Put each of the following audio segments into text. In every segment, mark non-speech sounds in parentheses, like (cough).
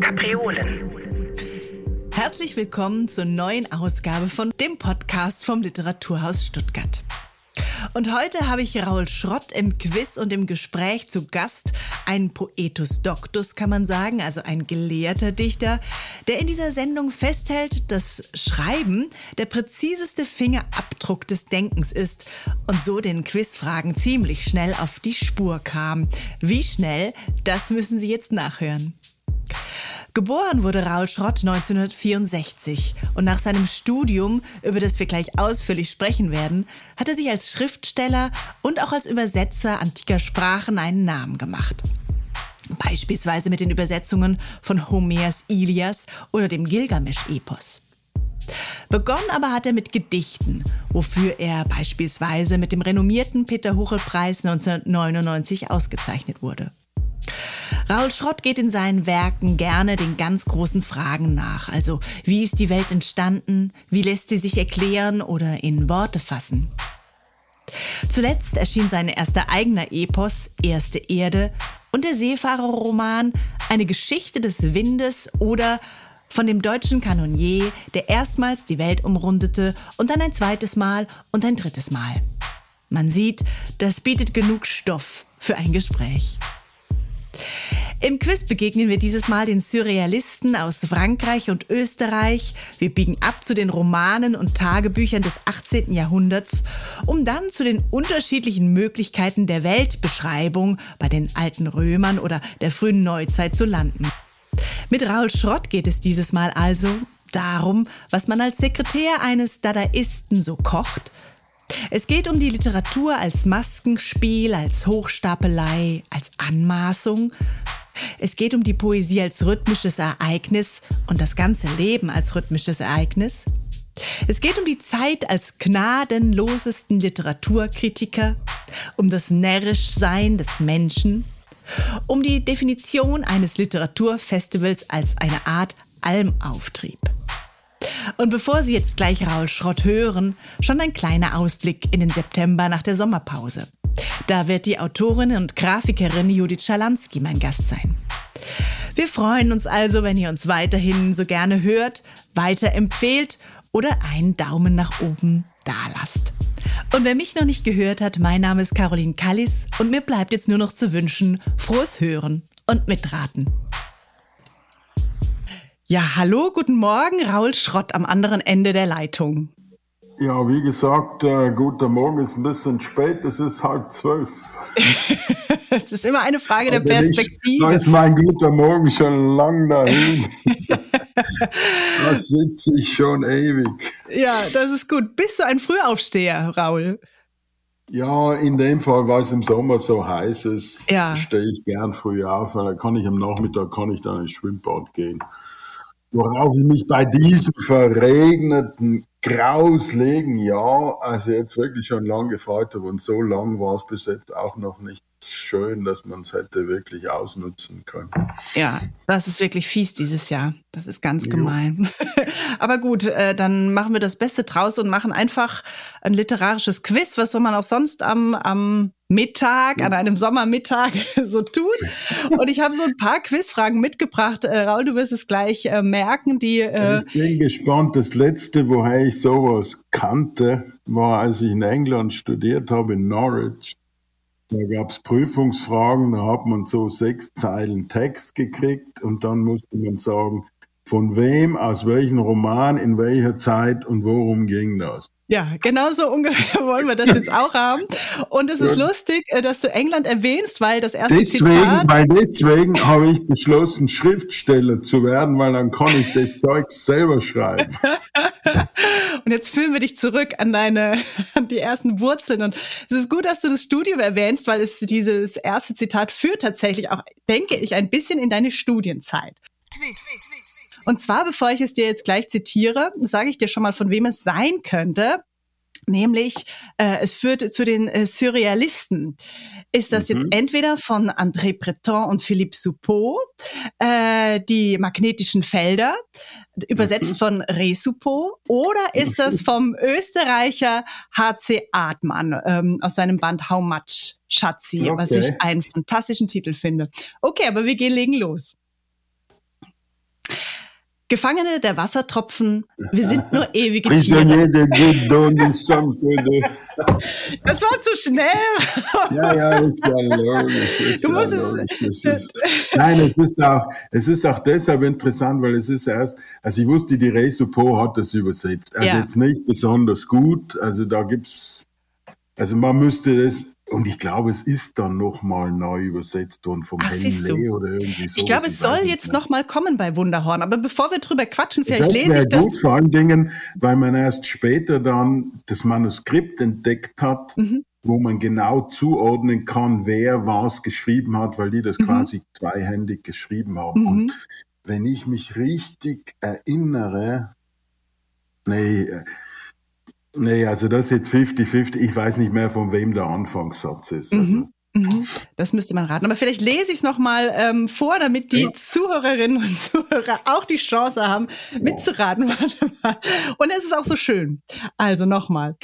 Kapriolen. Herzlich willkommen zur neuen Ausgabe von dem Podcast vom Literaturhaus Stuttgart. Und heute habe ich Raul Schrott im Quiz und im Gespräch zu Gast, ein Poetus Doctus kann man sagen, also ein gelehrter Dichter, der in dieser Sendung festhält, dass Schreiben der präziseste Fingerabdruck des Denkens ist und so den Quizfragen ziemlich schnell auf die Spur kam. Wie schnell, das müssen Sie jetzt nachhören. Geboren wurde Raul Schrott 1964 und nach seinem Studium, über das wir gleich ausführlich sprechen werden, hat er sich als Schriftsteller und auch als Übersetzer antiker Sprachen einen Namen gemacht. Beispielsweise mit den Übersetzungen von Homers Ilias oder dem Gilgamesch-Epos. Begonnen aber hat er mit Gedichten, wofür er beispielsweise mit dem renommierten Peter Huchel-Preis 1999 ausgezeichnet wurde. Raul Schrott geht in seinen Werken gerne den ganz großen Fragen nach. Also, wie ist die Welt entstanden? Wie lässt sie sich erklären oder in Worte fassen? Zuletzt erschien sein erster eigener Epos, Erste Erde, und der Seefahrerroman Eine Geschichte des Windes oder von dem deutschen Kanonier, der erstmals die Welt umrundete und dann ein zweites Mal und ein drittes Mal. Man sieht, das bietet genug Stoff für ein Gespräch. Im Quiz begegnen wir dieses Mal den Surrealisten aus Frankreich und Österreich. Wir biegen ab zu den Romanen und Tagebüchern des 18. Jahrhunderts, um dann zu den unterschiedlichen Möglichkeiten der Weltbeschreibung bei den alten Römern oder der frühen Neuzeit zu landen. Mit Raul Schrott geht es dieses Mal also darum, was man als Sekretär eines Dadaisten so kocht. Es geht um die Literatur als Maskenspiel, als Hochstapelei, als Anmaßung, es geht um die Poesie als rhythmisches Ereignis und das ganze Leben als rhythmisches Ereignis. Es geht um die Zeit als gnadenlosesten Literaturkritiker, um das Närrischsein des Menschen, um die Definition eines Literaturfestivals als eine Art Almauftrieb. Und bevor Sie jetzt gleich Raul Schrott hören, schon ein kleiner Ausblick in den September nach der Sommerpause. Da wird die Autorin und Grafikerin Judith Schalansky mein Gast sein. Wir freuen uns also, wenn ihr uns weiterhin so gerne hört, weiterempfehlt oder einen Daumen nach oben dalasst. Und wer mich noch nicht gehört hat, mein Name ist Caroline Kallis und mir bleibt jetzt nur noch zu wünschen, frohes Hören und Mitraten. Ja, hallo, guten Morgen, Raul Schrott am anderen Ende der Leitung. Ja, wie gesagt, äh, guter Morgen ist ein bisschen spät, es ist halb zwölf. (laughs) es ist immer eine Frage der Perspektive. da ist mein guter Morgen schon lang dahin. (laughs) da sitze ich schon ewig. Ja, das ist gut. Bist du ein Frühaufsteher, Raul? Ja, in dem Fall, weil es im Sommer so heiß ist, ja. stehe ich gern früh auf, weil dann kann ich am Nachmittag kann ich dann ins Schwimmbad gehen. Worauf ich mich bei diesem verregneten Graus legen, ja, also jetzt wirklich schon lang gefreut habe und so lang war es bis jetzt auch noch nicht schön, dass man es hätte wirklich ausnutzen können. Ja, das ist wirklich fies dieses Jahr. Das ist ganz jo. gemein. (laughs) Aber gut, äh, dann machen wir das Beste draus und machen einfach ein literarisches Quiz. Was soll man auch sonst am, am Mittag, an einem Sommermittag (laughs) so tun? Und ich habe so ein paar Quizfragen mitgebracht. Äh, Raul, du wirst es gleich äh, merken. Die, äh ich bin gespannt. Das letzte, woher ich sowas kannte, war, als ich in England studiert habe, in Norwich. Da gab es Prüfungsfragen, da hat man so sechs Zeilen Text gekriegt und dann musste man sagen, von wem, aus welchem Roman, in welcher Zeit und worum ging das. Ja, genau so ungefähr (laughs) wollen wir das jetzt auch haben. Und es ist lustig, äh, dass du England erwähnst, weil das erste deswegen, Zitat... Weil deswegen habe ich beschlossen, Schriftsteller zu werden, weil dann kann ich das (laughs) Zeug selber schreiben. (laughs) und jetzt führen wir dich zurück an deine, an die ersten Wurzeln. Und es ist gut, dass du das Studium erwähnst, weil es dieses erste Zitat führt tatsächlich auch, denke ich, ein bisschen in deine Studienzeit. Quiz. Und zwar, bevor ich es dir jetzt gleich zitiere, sage ich dir schon mal, von wem es sein könnte. nämlich äh, es führt zu den äh, Surrealisten. Ist das mhm. jetzt entweder von André Breton und Philippe Soupeau, äh, die magnetischen Felder, übersetzt mhm. von Ray Soupeau, oder ist das vom Österreicher HC Artmann ähm, aus seinem Band How Much Schatzi, okay. was ich einen fantastischen Titel finde. Okay, aber wir gehen legen los. Gefangene der Wassertropfen, wir sind nur (laughs) ewige Tiere. Das war zu schnell. Ja, ja, ist ja logisch. Ist du musst ja es. Ist, nein, es ist, auch, es ist auch deshalb interessant, weil es ist erst, also ich wusste, die Resupo hat das übersetzt. Also ja. jetzt nicht besonders gut. Also da gibt's, also man müsste das und ich glaube, es ist dann nochmal neu übersetzt worden vom Ach, Henley oder irgendwie so. Ich glaube, es soll jetzt nochmal kommen bei Wunderhorn. Aber bevor wir drüber quatschen, vielleicht das lese ich das. Gut, vor allen Dingen, weil man erst später dann das Manuskript entdeckt hat, mhm. wo man genau zuordnen kann, wer was geschrieben hat, weil die das mhm. quasi zweihändig geschrieben haben. Mhm. Und wenn ich mich richtig erinnere, nee, Nee, also das ist jetzt 50-50. Ich weiß nicht mehr, von wem der Anfangssatz ist. Also. Mhm. Mhm. Das müsste man raten. Aber vielleicht lese ich es nochmal ähm, vor, damit die ja. Zuhörerinnen und Zuhörer auch die Chance haben, mitzuraten. (laughs) Warte mal. Und es ist auch so schön. Also nochmal.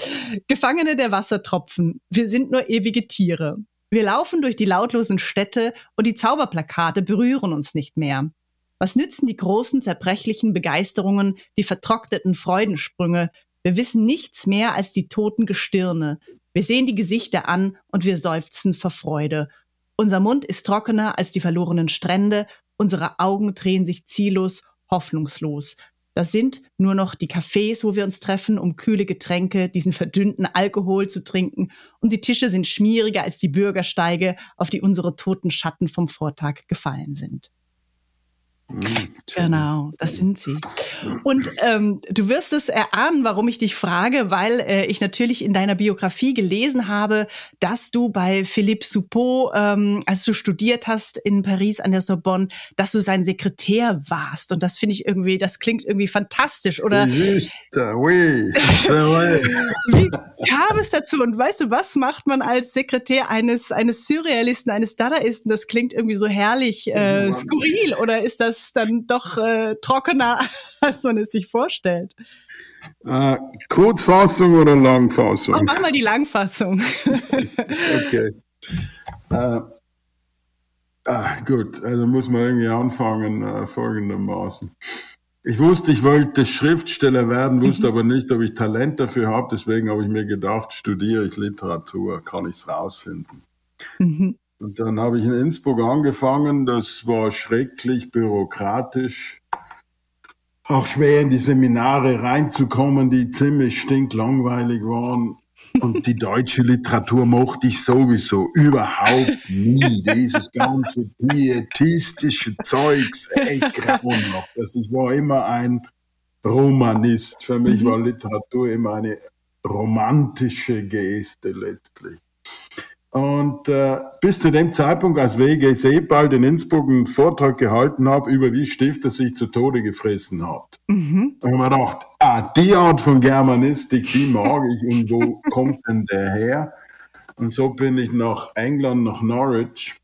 Gefangene der Wassertropfen. Wir sind nur ewige Tiere. Wir laufen durch die lautlosen Städte und die Zauberplakate berühren uns nicht mehr. Was nützen die großen, zerbrechlichen Begeisterungen, die vertrockneten Freudensprünge, wir wissen nichts mehr als die toten Gestirne. Wir sehen die Gesichter an und wir seufzen vor Freude. Unser Mund ist trockener als die verlorenen Strände, unsere Augen drehen sich ziellos, hoffnungslos. Das sind nur noch die Cafés, wo wir uns treffen, um kühle Getränke, diesen verdünnten Alkohol zu trinken, und die Tische sind schmieriger als die Bürgersteige, auf die unsere toten Schatten vom Vortag gefallen sind. Genau, das sind sie. Und ähm, du wirst es erahnen, warum ich dich frage, weil äh, ich natürlich in deiner Biografie gelesen habe, dass du bei Philippe Soupeau, ähm, als du studiert hast in Paris an der Sorbonne, dass du sein Sekretär warst. Und das finde ich irgendwie, das klingt irgendwie fantastisch, oder? Juste, oui, (laughs) Wie kam es dazu? Und weißt du, was macht man als Sekretär eines, eines Surrealisten, eines Dadaisten? Das klingt irgendwie so herrlich äh, skurril, oder ist das es dann doch äh, trockener, (laughs) als man es sich vorstellt. Äh, Kurzfassung oder Langfassung? Oh, mach mal die Langfassung. (laughs) okay. Äh, ah, gut, also muss man irgendwie anfangen äh, folgendermaßen. Ich wusste, ich wollte Schriftsteller werden, wusste mhm. aber nicht, ob ich Talent dafür habe. Deswegen habe ich mir gedacht, studiere ich Literatur, kann ich es rausfinden. Mhm. Und dann habe ich in Innsbruck angefangen. Das war schrecklich bürokratisch. Auch schwer in die Seminare reinzukommen, die ziemlich stinklangweilig waren. Und die (laughs) deutsche Literatur mochte ich sowieso überhaupt nie. Dieses ganze pietistische Zeugs, echt grauenhaft. Also ich war immer ein Romanist. Für mich mhm. war Literatur immer eine romantische Geste letztlich. Und äh, bis zu dem Zeitpunkt, als W.G. Sebald in Innsbruck einen Vortrag gehalten habe, über wie Stifter sich zu Tode gefressen hat. Mhm. Und ich mir gedacht, ah, die Art von Germanistik, die mag ich und wo (laughs) kommt denn der her? Und so bin ich nach England, nach Norwich.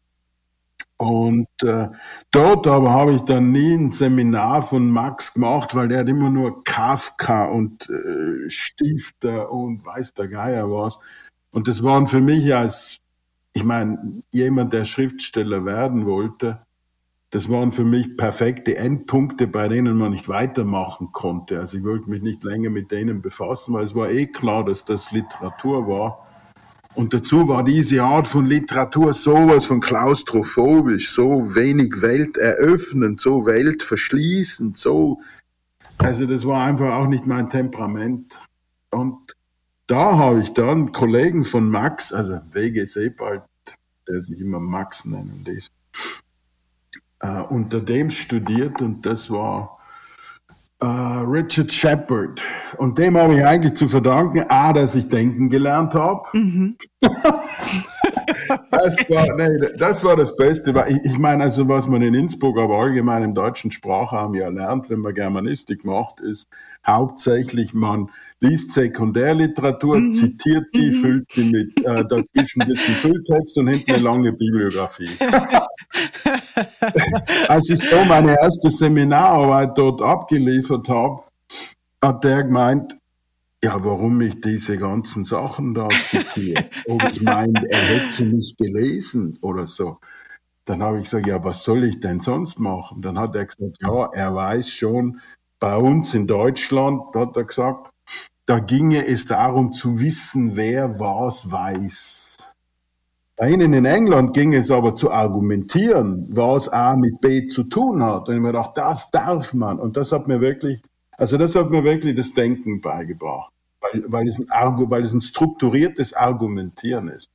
Und äh, dort aber habe ich dann nie ein Seminar von Max gemacht, weil der hat immer nur Kafka und äh, Stifter und weiß der Geier was. Und das waren für mich als ich meine, jemand, der Schriftsteller werden wollte, das waren für mich perfekte Endpunkte, bei denen man nicht weitermachen konnte. Also ich wollte mich nicht länger mit denen befassen, weil es war eh klar, dass das Literatur war. Und dazu war diese Art von Literatur sowas von klaustrophobisch, so wenig welteröffnend, so weltverschließend, so. Also das war einfach auch nicht mein Temperament. Und da habe ich dann Kollegen von Max, also W.G. Sebald, der sich immer Max nennen ließ, äh, unter dem studiert und das war äh, Richard Shepard. Und dem habe ich eigentlich zu verdanken, A, dass ich denken gelernt habe. Mhm. (laughs) das, war, nee, das war das Beste. Ich, ich meine, also was man in Innsbruck, aber allgemein im deutschen Sprachraum ja lernt, wenn man Germanistik macht, ist hauptsächlich, man liest Sekundärliteratur, mhm. zitiert die, mhm. füllt die mit äh, dazwischen ein bisschen Fülltext und hinten eine lange Bibliografie. Als ich so meine erste Seminararbeit dort abgeliefert habe, hat der gemeint, ja, warum ich diese ganzen Sachen da zitiere. Ob ich meine, er hätte sie nicht gelesen oder so. Dann habe ich gesagt, ja, was soll ich denn sonst machen? Dann hat er gesagt, ja, er weiß schon, bei uns in Deutschland, hat er gesagt, da ginge es darum zu wissen, wer was weiß. Bei Ihnen in England ging es aber zu argumentieren, was A mit B zu tun hat. Und ich mir gedacht, das darf man. Und das hat mir wirklich, also das hat mir wirklich das Denken beigebracht, weil, weil, es, ein, weil es ein strukturiertes Argumentieren ist.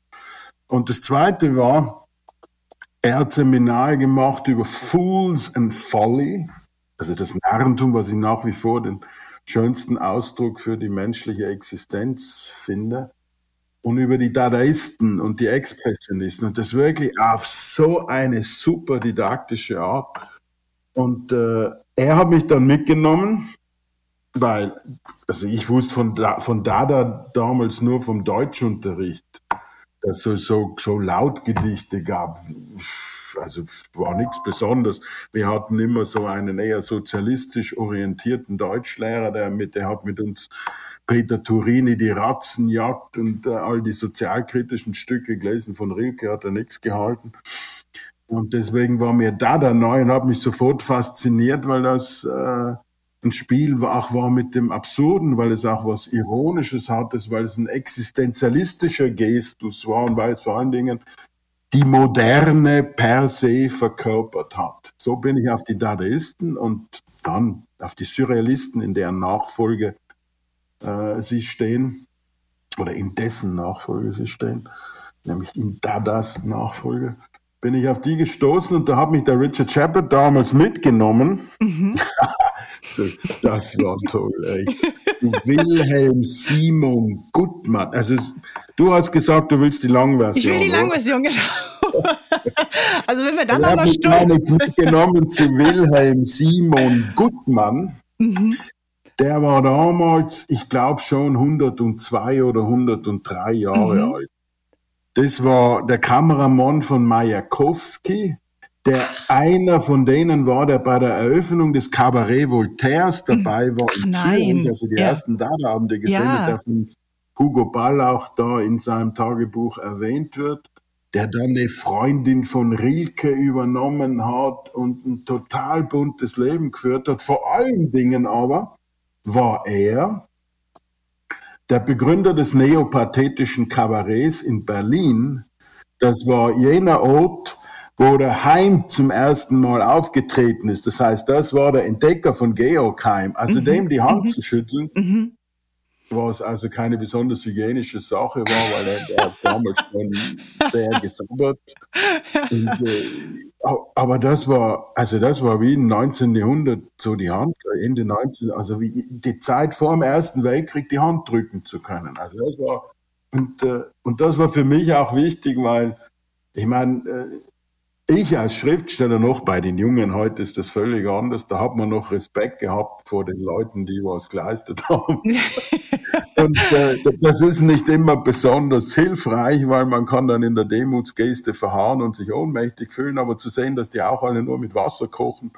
Und das Zweite war, er hat Seminare gemacht über Fools and Folly, also das Narrentum, was ich nach wie vor den schönsten Ausdruck für die menschliche Existenz finde. Und über die Dadaisten und die Expressionisten. Und das wirklich auf so eine super didaktische Art. Und äh, er hat mich dann mitgenommen, weil, also ich wusste von, von Dada damals nur vom Deutschunterricht, dass es so, so Lautgedichte gab also war nichts Besonderes. Wir hatten immer so einen eher sozialistisch orientierten Deutschlehrer, der, mit, der hat mit uns Peter Turini die Ratzenjagd und äh, all die sozialkritischen Stücke gelesen. Von Rilke hat er nichts gehalten. Und deswegen war mir da der neu und hat mich sofort fasziniert, weil das äh, ein Spiel auch war mit dem Absurden, weil es auch was Ironisches hatte, weil es ein existenzialistischer Gestus war und weil es vor allen Dingen die Moderne per se verkörpert hat. So bin ich auf die Dadaisten und dann auf die Surrealisten, in deren Nachfolge äh, sie stehen, oder in dessen Nachfolge sie stehen, nämlich in Dadas Nachfolge, bin ich auf die gestoßen und da hat mich der Richard Shepard damals mitgenommen. Mhm. Das war toll, ey. Wilhelm Simon Gutmann. Also es, du hast gesagt, du willst die Langversion. Ich will die Langversion, genau. (laughs) also wenn wir dann noch eine Stunde... Ich mitgenommen zu Wilhelm Simon Gutmann. Mhm. Der war damals, ich glaube schon 102 oder 103 Jahre mhm. alt. Das war der Kameramann von Majakowski der einer von denen war, der bei der Eröffnung des Cabaret Voltaires dabei war in Ach, Zürich, also die ja. ersten Dada-Abende gesendet, ja. der von Hugo Ball auch da in seinem Tagebuch erwähnt wird, der dann eine Freundin von Rilke übernommen hat und ein total buntes Leben geführt hat. Vor allen Dingen aber war er der Begründer des neopathetischen Kabarets in Berlin. Das war jener Ort, wo der Heim zum ersten Mal aufgetreten ist. Das heißt, das war der Entdecker von Georg Heim. Also mhm. dem die Hand mhm. zu schütteln, mhm. was also keine besonders hygienische Sache war, weil er, er damals schon sehr gesabbert. (laughs) Und, äh, aber das war, also das war wie im 19. Jahrhundert so die Hand, Ende 19, also wie die Zeit vor dem Ersten Weltkrieg die Hand drücken zu können. Also das war, und, äh, und das war für mich auch wichtig, weil ich meine, äh, ich als Schriftsteller noch, bei den Jungen heute ist das völlig anders, da hat man noch Respekt gehabt vor den Leuten, die was geleistet haben. (laughs) und äh, das ist nicht immer besonders hilfreich, weil man kann dann in der Demutsgeste verharren und sich ohnmächtig fühlen, aber zu sehen, dass die auch alle nur mit Wasser kochen,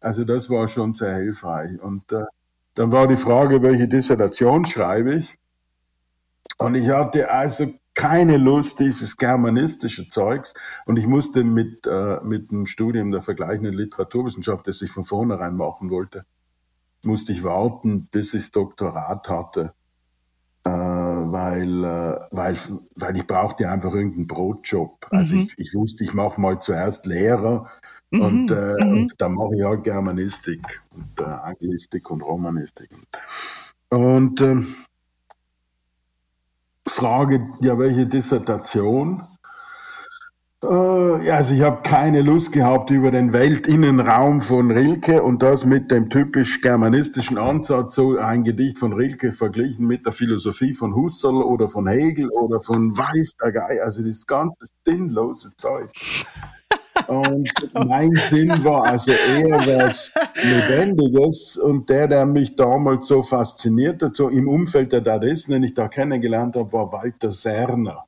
also das war schon sehr hilfreich. Und äh, dann war die Frage, welche Dissertation schreibe ich? Und ich hatte also keine Lust, dieses germanistische Zeugs. Und ich musste mit, äh, mit dem Studium der vergleichenden Literaturwissenschaft, das ich von vornherein machen wollte, musste ich warten, bis ich das Doktorat hatte. Äh, weil, äh, weil, weil ich brauchte einfach irgendeinen Brotjob. Also mhm. ich, ich wusste, ich mache mal zuerst Lehrer mhm. und, äh, mhm. und dann mache ich halt Germanistik und äh, Anglistik und Romanistik. Und ähm, Frage, ja, welche Dissertation? Äh, also ich habe keine Lust gehabt über den Weltinnenraum von Rilke und das mit dem typisch germanistischen Ansatz, so ein Gedicht von Rilke verglichen mit der Philosophie von Husserl oder von Hegel oder von Weiß der Gei, also das ganze sinnlose Zeug. Und mein Sinn war also eher was Lebendiges und der, der mich damals so fasziniert hat, so im Umfeld der Dadaisten, den ich da kennengelernt habe, war Walter Serner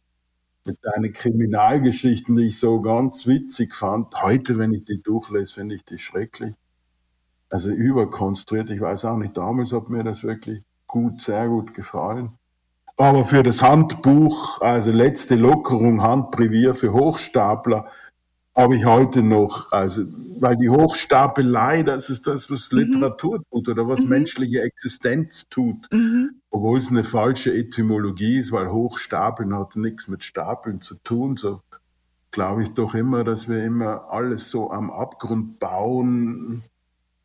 mit seinen Kriminalgeschichten, die ich so ganz witzig fand. Heute, wenn ich die durchlese, finde ich die schrecklich. Also überkonstruiert. Ich weiß auch nicht, damals hat mir das wirklich gut, sehr gut gefallen. Aber für das Handbuch, also letzte Lockerung, Handbrevier für Hochstapler, habe ich heute noch, also, weil die Hochstapelei, das ist das, was mhm. Literatur tut oder was mhm. menschliche Existenz tut. Mhm. Obwohl es eine falsche Etymologie ist, weil Hochstapeln hat nichts mit Stapeln zu tun. So glaube ich doch immer, dass wir immer alles so am Abgrund bauen,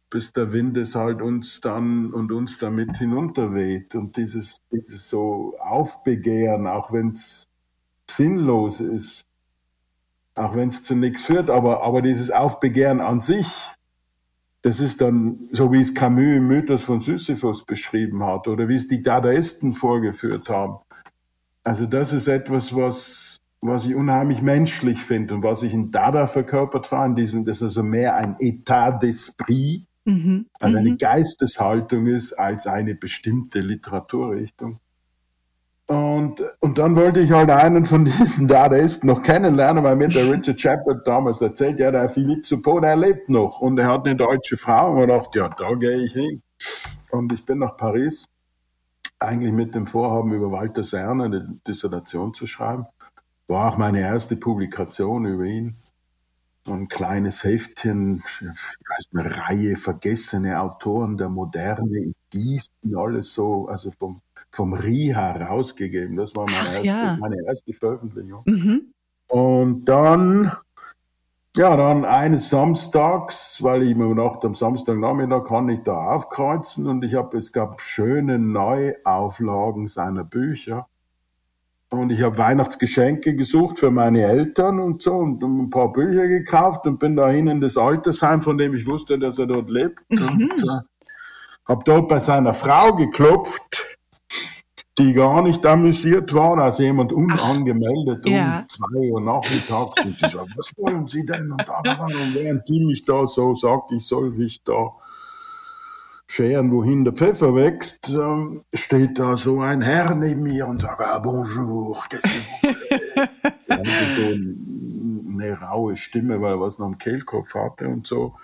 bis der Wind es halt uns dann und uns damit hinunterweht. Und dieses, dieses so Aufbegehren, auch wenn es sinnlos ist, auch wenn es zu nichts führt, aber, aber dieses Aufbegehren an sich, das ist dann, so wie es Camus im Mythos von Sisyphus beschrieben hat oder wie es die Dadaisten vorgeführt haben. Also das ist etwas, was, was ich unheimlich menschlich finde und was ich in Dada verkörpert fand, diesem, das also mehr ein Etat d'esprit, mhm. also eine mhm. Geisteshaltung ist, als eine bestimmte Literaturrichtung. Und, und dann wollte ich halt einen von diesen Dadaisten noch kennenlernen, weil mir der (laughs) Richard Shepard damals erzählt, ja, der Philippe Suppot, der lebt noch und er hat eine deutsche Frau. Und ich dachte, ja, da gehe ich hin. Und ich bin nach Paris, eigentlich mit dem Vorhaben, über Walter Serner eine Dissertation zu schreiben. War auch meine erste Publikation über ihn. Ein kleines Heftchen, ich weiß eine Reihe vergessene Autoren der Moderne in Gießen, alles so, also vom vom RIHA rausgegeben. Das war meine, Ach, erste, ja. meine erste Veröffentlichung. Mhm. Und dann, ja, dann eines Samstags, weil ich mir dachte, am Samstagnachmittag kann ich da aufkreuzen und ich habe, es gab schöne Neuauflagen seiner Bücher. Und ich habe Weihnachtsgeschenke gesucht für meine Eltern und so und ein paar Bücher gekauft und bin dahin in das Altersheim, von dem ich wusste, dass er dort lebt. Mhm. Und äh, habe dort bei seiner Frau geklopft die gar nicht amüsiert war, also jemand unangemeldet Ach, um ja. zwei Uhr nachmittags und die sagt, was wollen Sie denn? Und, und während die mich da so sagt, ich soll mich da scheren, wohin der Pfeffer wächst, ähm, steht da so ein Herr neben mir und sagt, ah, bonjour, qu'est-ce que (laughs) so eine raue Stimme, weil er was noch im Kehlkopf hatte und so.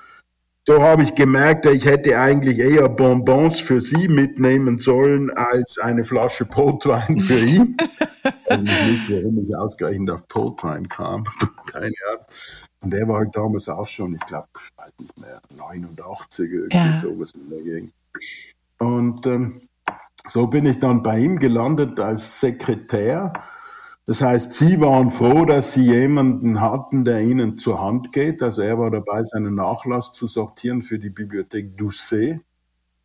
So habe ich gemerkt, ich hätte eigentlich eher Bonbons für sie mitnehmen sollen als eine Flasche Portwein für ihn. (laughs) also nicht, warum ich ausgerechnet auf Portwein kam. (laughs) Keine Ahnung. Und der war halt damals auch schon, ich glaube, ich weiß nicht mehr, 89, irgendwie ja. sowas in der Gegend. Und ähm, so bin ich dann bei ihm gelandet als Sekretär das heißt, Sie waren froh, dass Sie jemanden hatten, der Ihnen zur Hand geht. Also er war dabei, seinen Nachlass zu sortieren für die Bibliothek Doucet,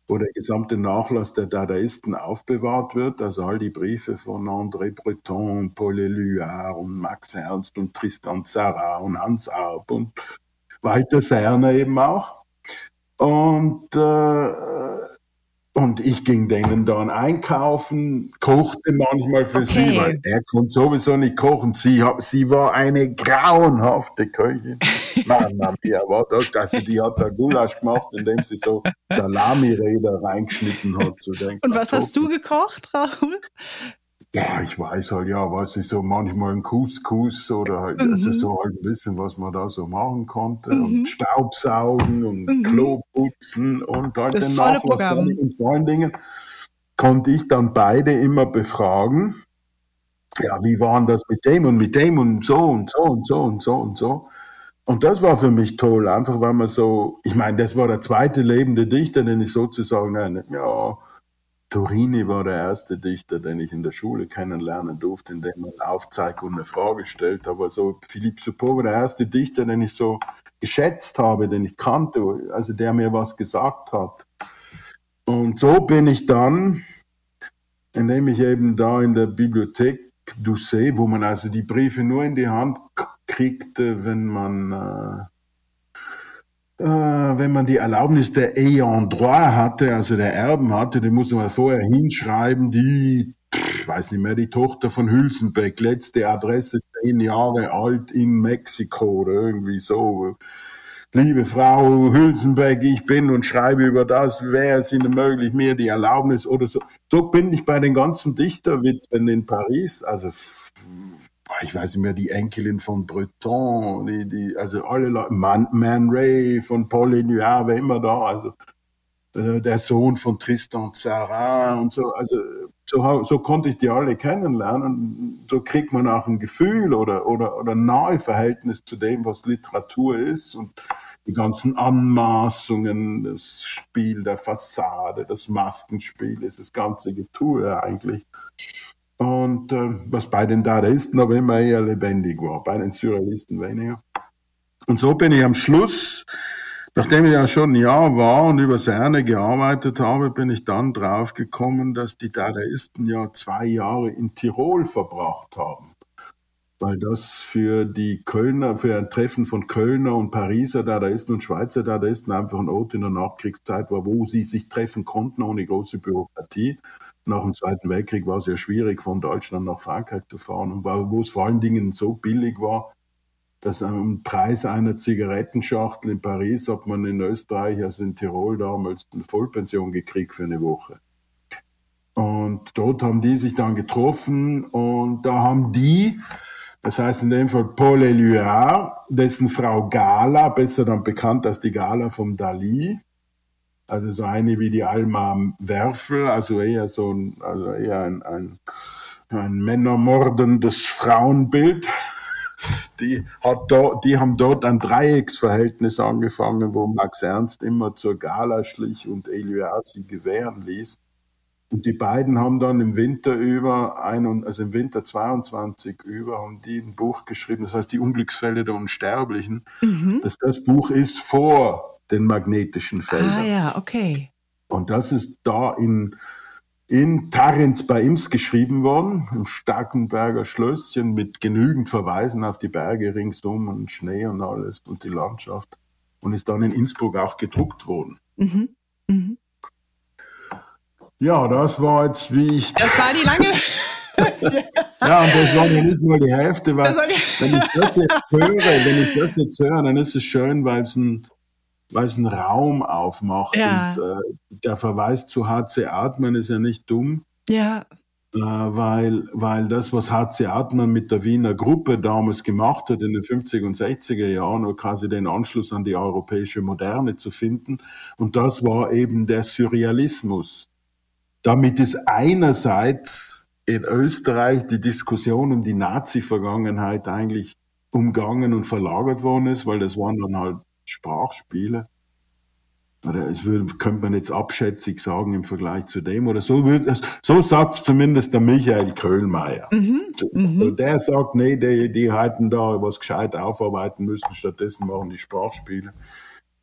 wo der gesamte Nachlass der Dadaisten aufbewahrt wird. Also all die Briefe von André Breton, Paul Éluard und Max Ernst und Tristan Tzara und Hans Arp und Walter Serner eben auch. Und äh, und ich ging denen dann einkaufen, kochte manchmal für okay. sie, weil er konnte sowieso nicht kochen. Sie, sie war eine grauenhafte Köchin. Mama mia, war das, also die hat da Gulasch gemacht, indem sie so Salami-Räder reingeschnitten hat. Zu den Und was hast du gekocht, Raoul? Ja, ich weiß halt, ja, was ist so manchmal ein Couscous oder halt, mhm. also so halt ein bisschen, was man da so machen konnte. Mhm. Und Staubsaugen und mhm. Klo putzen und halt das den Nachlass und vor allen Dingen konnte ich dann beide immer befragen. Ja, wie waren das mit dem und mit dem und so und so und so und so und so. Und das war für mich toll, einfach weil man so, ich meine, das war der zweite lebende Dichter, den ich sozusagen, ja, Torini war der erste Dichter, den ich in der Schule kennenlernen durfte, in dem man aufzeigt und eine Frage stellt. Aber so Philippe Suppot war der erste Dichter, den ich so geschätzt habe, den ich kannte, also der mir was gesagt hat. Und so bin ich dann, indem ich eben da in der Bibliothek Doucet, wo man also die Briefe nur in die Hand kriegte, wenn man äh, wenn man die Erlaubnis der Ayant droit hatte, also der Erben hatte, den musste man vorher hinschreiben, die, ich weiß nicht mehr, die Tochter von Hülsenbeck, letzte Adresse, zehn Jahre alt in Mexiko oder irgendwie so liebe Frau Hülsenberg, ich bin und schreibe über das, wäre es Ihnen möglich, mir die Erlaubnis oder so. So bin ich bei den ganzen Dichterwitwen in Paris, also ich weiß nicht mehr, die Enkelin von Breton, die, die, also alle Leute, Man, Man Ray von Paul Eluard, wer immer da, also äh, der Sohn von Tristan Zarin und so, also so, so konnte ich die alle kennenlernen und so kriegt man auch ein Gefühl oder, oder, oder ein nahe Verhältnis zu dem, was Literatur ist und die ganzen Anmaßungen, das Spiel der Fassade, das Maskenspiel ist das ganze Getue eigentlich. Und äh, was bei den Dadaisten aber immer eher lebendig war, bei den Surrealisten weniger. Und so bin ich am Schluss Nachdem ich ja schon ein Jahr war und über Serne gearbeitet habe, bin ich dann draufgekommen, dass die Dadaisten ja zwei Jahre in Tirol verbracht haben. Weil das für die Kölner, für ein Treffen von Kölner und Pariser Dadaisten und Schweizer Dadaisten einfach ein Ort in der Nachkriegszeit war, wo sie sich treffen konnten ohne große Bürokratie. Nach dem Zweiten Weltkrieg war es ja schwierig, von Deutschland nach Frankreich zu fahren und wo es vor allen Dingen so billig war, dass am Preis einer Zigarettenschachtel in Paris hat man in Österreich, also in Tirol damals, eine Vollpension gekriegt für eine Woche. Und dort haben die sich dann getroffen und da haben die, das heißt in dem Fall Paul Eluard, dessen Frau Gala, besser dann bekannt als die Gala vom Dali, also so eine wie die Alma Werfel, also eher so ein, also eher ein, ein, ein männermordendes Frauenbild (laughs) die, hat da, die haben dort ein Dreiecksverhältnis angefangen, wo Max Ernst immer zur Gala schlich und Elias sie gewähren ließ. Und die beiden haben dann im Winter über, ein, also im Winter 22 über, haben die ein Buch geschrieben, das heißt Die Unglücksfälle der Unsterblichen, mhm. dass das Buch ist vor den magnetischen Feldern. Ah ja, okay. Und das ist da in in Tarens bei Ims geschrieben worden, im Starkenberger Schlösschen mit genügend Verweisen auf die Berge ringsum und Schnee und alles und die Landschaft und ist dann in Innsbruck auch gedruckt worden. Mhm. Mhm. Ja, das war jetzt, wie ich. Das war die lange. (laughs) ja, und das war nicht mal die Hälfte, weil wenn ich das jetzt höre, wenn ich das jetzt höre, dann ist es schön, weil es ein weil es einen Raum aufmacht. Ja. Und äh, der Verweis zu HC Atman ist ja nicht dumm. Ja. Äh, weil, weil das, was HC Atman mit der Wiener Gruppe damals gemacht hat in den 50er und 60er Jahren, war quasi den Anschluss an die europäische Moderne zu finden. Und das war eben der Surrealismus. Damit ist einerseits in Österreich die Diskussion um die Nazi-Vergangenheit eigentlich umgangen und verlagert worden ist, weil das waren dann halt Sprachspiele. Oder es würde, könnte man jetzt abschätzig sagen im Vergleich zu dem. Oder so, würde, so sagt es zumindest der Michael Köhlmeier. Mhm, mhm. Der sagt, nee, die, die hätten da was gescheit aufarbeiten müssen, stattdessen machen die Sprachspiele.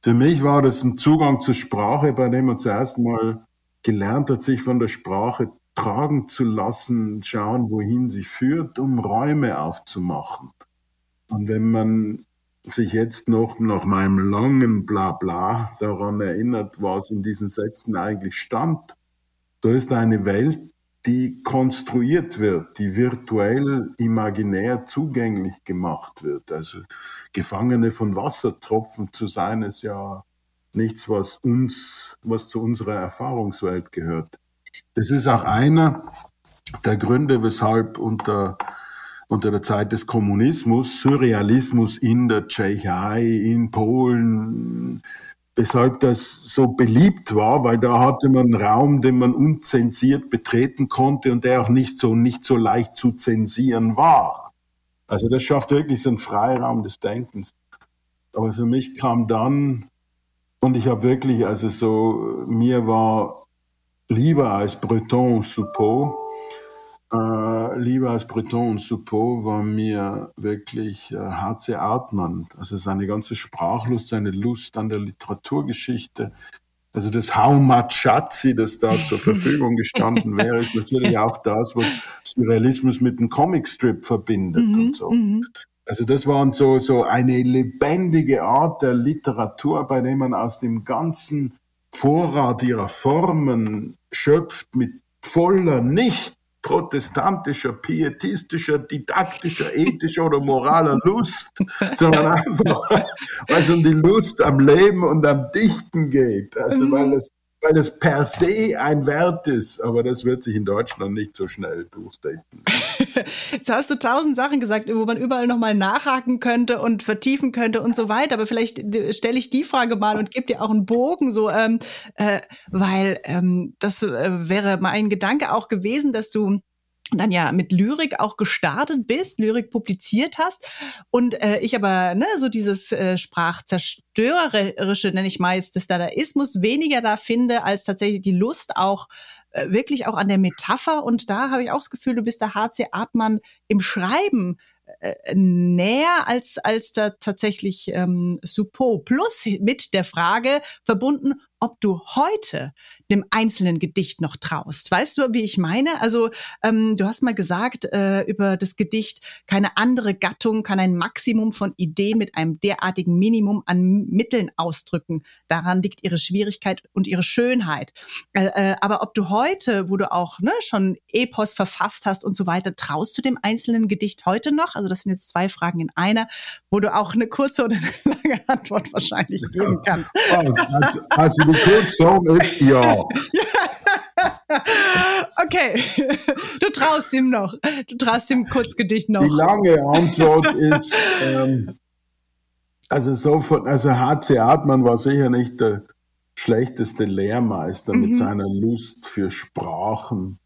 Für mich war das ein Zugang zur Sprache, bei dem man zuerst mal gelernt hat, sich von der Sprache tragen zu lassen, schauen, wohin sie führt, um Räume aufzumachen. Und wenn man sich jetzt noch nach meinem langen Blabla daran erinnert, was in diesen Sätzen eigentlich stand, so ist eine Welt, die konstruiert wird, die virtuell, imaginär zugänglich gemacht wird. Also Gefangene von Wassertropfen zu sein, ist ja nichts, was uns, was zu unserer Erfahrungswelt gehört. Das ist auch einer der Gründe, weshalb unter unter der Zeit des Kommunismus, Surrealismus in der Tschechei, in Polen, weshalb das so beliebt war, weil da hatte man einen Raum, den man unzensiert betreten konnte und der auch nicht so, nicht so leicht zu zensieren war. Also das schafft wirklich so einen Freiraum des Denkens. Aber für mich kam dann, und ich habe wirklich, also so, mir war lieber als Breton Suppot, äh, lieber als Breton und Suppot war mir wirklich äh, H.C. Artmann. Also seine ganze Sprachlust, seine Lust an der Literaturgeschichte. Also das Haumatschazi, das da zur (laughs) Verfügung gestanden wäre, ist natürlich auch das, was Surrealismus mit dem Comicstrip verbindet mhm, und so. Mhm. Also das waren so, so eine lebendige Art der Literatur, bei der man aus dem ganzen Vorrat ihrer Formen schöpft mit voller, nicht protestantischer, pietistischer, didaktischer, ethischer oder moraler Lust, sondern (laughs) einfach, weil es um die Lust am Leben und am Dichten geht. Also weil es weil es per se ein Wert ist, aber das wird sich in Deutschland nicht so schnell durchsetzen. (laughs) Jetzt hast du tausend Sachen gesagt, wo man überall nochmal nachhaken könnte und vertiefen könnte und so weiter. Aber vielleicht stelle ich die Frage mal und gebe dir auch einen Bogen, so, ähm, äh, weil ähm, das äh, wäre mein Gedanke auch gewesen, dass du dann ja mit Lyrik auch gestartet bist, Lyrik publiziert hast und äh, ich aber ne, so dieses äh, sprachzerstörerische nenne ich mal jetzt des Dadaismus weniger da finde als tatsächlich die Lust auch äh, wirklich auch an der Metapher. Und da habe ich auch das Gefühl, du bist der HC Artmann im Schreiben äh, näher als als da tatsächlich ähm, Suppo plus mit der Frage verbunden, ob du heute dem einzelnen Gedicht noch traust. Weißt du, wie ich meine? Also ähm, du hast mal gesagt äh, über das Gedicht, keine andere Gattung kann ein Maximum von Ideen mit einem derartigen Minimum an Mitteln ausdrücken. Daran liegt ihre Schwierigkeit und ihre Schönheit. Äh, äh, aber ob du heute, wo du auch ne, schon Epos verfasst hast und so weiter, traust du dem einzelnen Gedicht heute noch? Also das sind jetzt zwei Fragen in einer, wo du auch eine kurze oder eine (laughs) lange Antwort wahrscheinlich geben kannst. Also, also die Kurzform ist ja. (laughs) okay, du traust ihm noch. Du traust ihm Kurzgedicht noch. Die lange Antwort ist, ähm, also so von, also H.C. Hartmann war sicher nicht der schlechteste Lehrmeister mhm. mit seiner Lust für Sprachen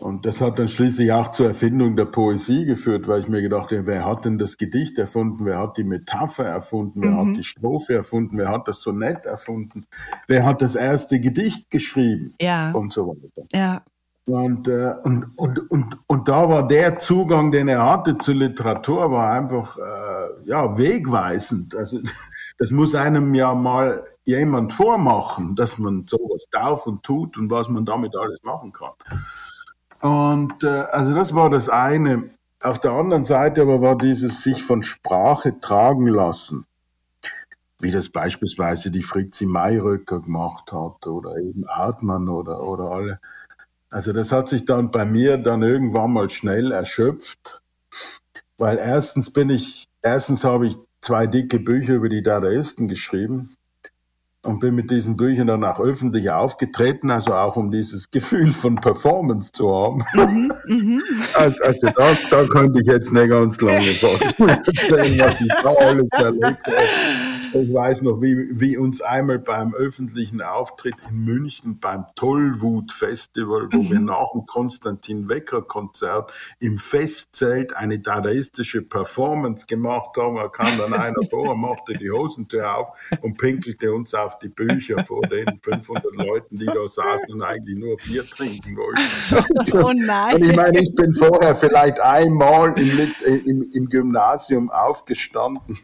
und das hat dann schließlich auch zur Erfindung der Poesie geführt, weil ich mir gedacht habe, wer hat denn das Gedicht erfunden? Wer hat die Metapher erfunden? Wer mhm. hat die Strophe erfunden? Wer hat das Sonett erfunden? Wer hat das erste Gedicht geschrieben? Ja. Und so weiter. Ja. Und, äh, und, und, und, und da war der Zugang, den er hatte zur Literatur, war einfach äh, ja, wegweisend. Also (laughs) das muss einem ja mal jemand vormachen, dass man sowas darf und tut und was man damit alles machen kann. Und äh, also das war das eine. Auf der anderen Seite aber war dieses sich von Sprache tragen lassen, wie das beispielsweise die Fritzi Mayröcker gemacht hat oder eben Hartmann oder, oder alle. Also das hat sich dann bei mir dann irgendwann mal schnell erschöpft, weil erstens bin ich, erstens habe ich zwei dicke Bücher über die Dadaisten geschrieben und bin mit diesen Büchern dann auch öffentlich aufgetreten, also auch um dieses Gefühl von Performance zu haben. Mhm, mhm. (laughs) also, also da, da könnte ich jetzt nicht ganz lange was erzählen, was ich da alles erlebt habe. Ich weiß noch, wie, wie uns einmal beim öffentlichen Auftritt in München beim Tollwut Festival, wo mhm. wir nach dem Konstantin Wecker Konzert im Festzelt eine dadaistische Performance gemacht haben. Da kam dann einer vor, machte die Hosentür auf und pinkelte uns auf die Bücher vor den 500 Leuten, die da saßen und eigentlich nur Bier trinken wollten. (laughs) oh nein. Und ich meine, ich bin vorher vielleicht einmal im, im, im Gymnasium aufgestanden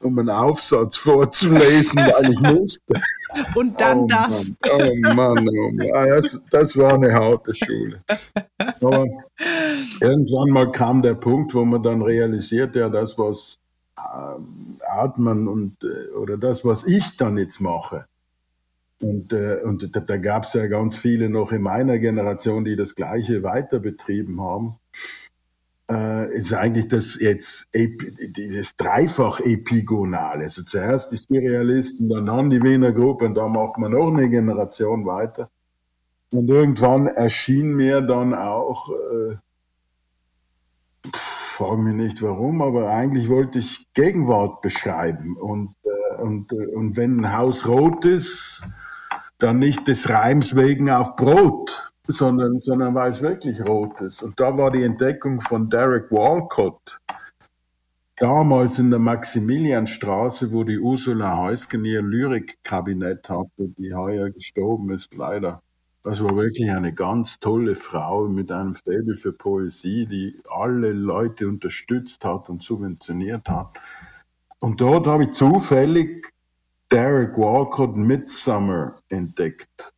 um einen Aufsatz vorzulesen, weil ich musste. Und dann oh das. Mann, oh Mann, oh Mann. Ah, das, das war eine harte Schule. Aber irgendwann mal kam der Punkt, wo man dann realisiert, ja, das, was äh, Atmen und, äh, oder das, was ich dann jetzt mache, und, äh, und da, da gab es ja ganz viele noch in meiner Generation, die das Gleiche weiter betrieben haben äh, ist eigentlich das jetzt dieses dreifach epigonale. Also zuerst die Surrealisten, dann die Wiener Gruppe und dann macht man noch eine Generation weiter. Und irgendwann erschien mir dann auch, äh, frage mich nicht warum, aber eigentlich wollte ich Gegenwart beschreiben. Und, äh, und, äh, und wenn ein Haus rot ist, dann nicht des Reims wegen auf Brot, sondern, sondern weil es wirklich rot ist. Und da war die Entdeckung von Derek Walcott, damals in der Maximilianstraße, wo die Ursula Heusgen ihr Lyrikkabinett hatte, die heuer gestorben ist, leider. Das war wirklich eine ganz tolle Frau mit einem Faible für Poesie, die alle Leute unterstützt hat und subventioniert hat. Und dort habe ich zufällig Derek Walcott Midsummer entdeckt.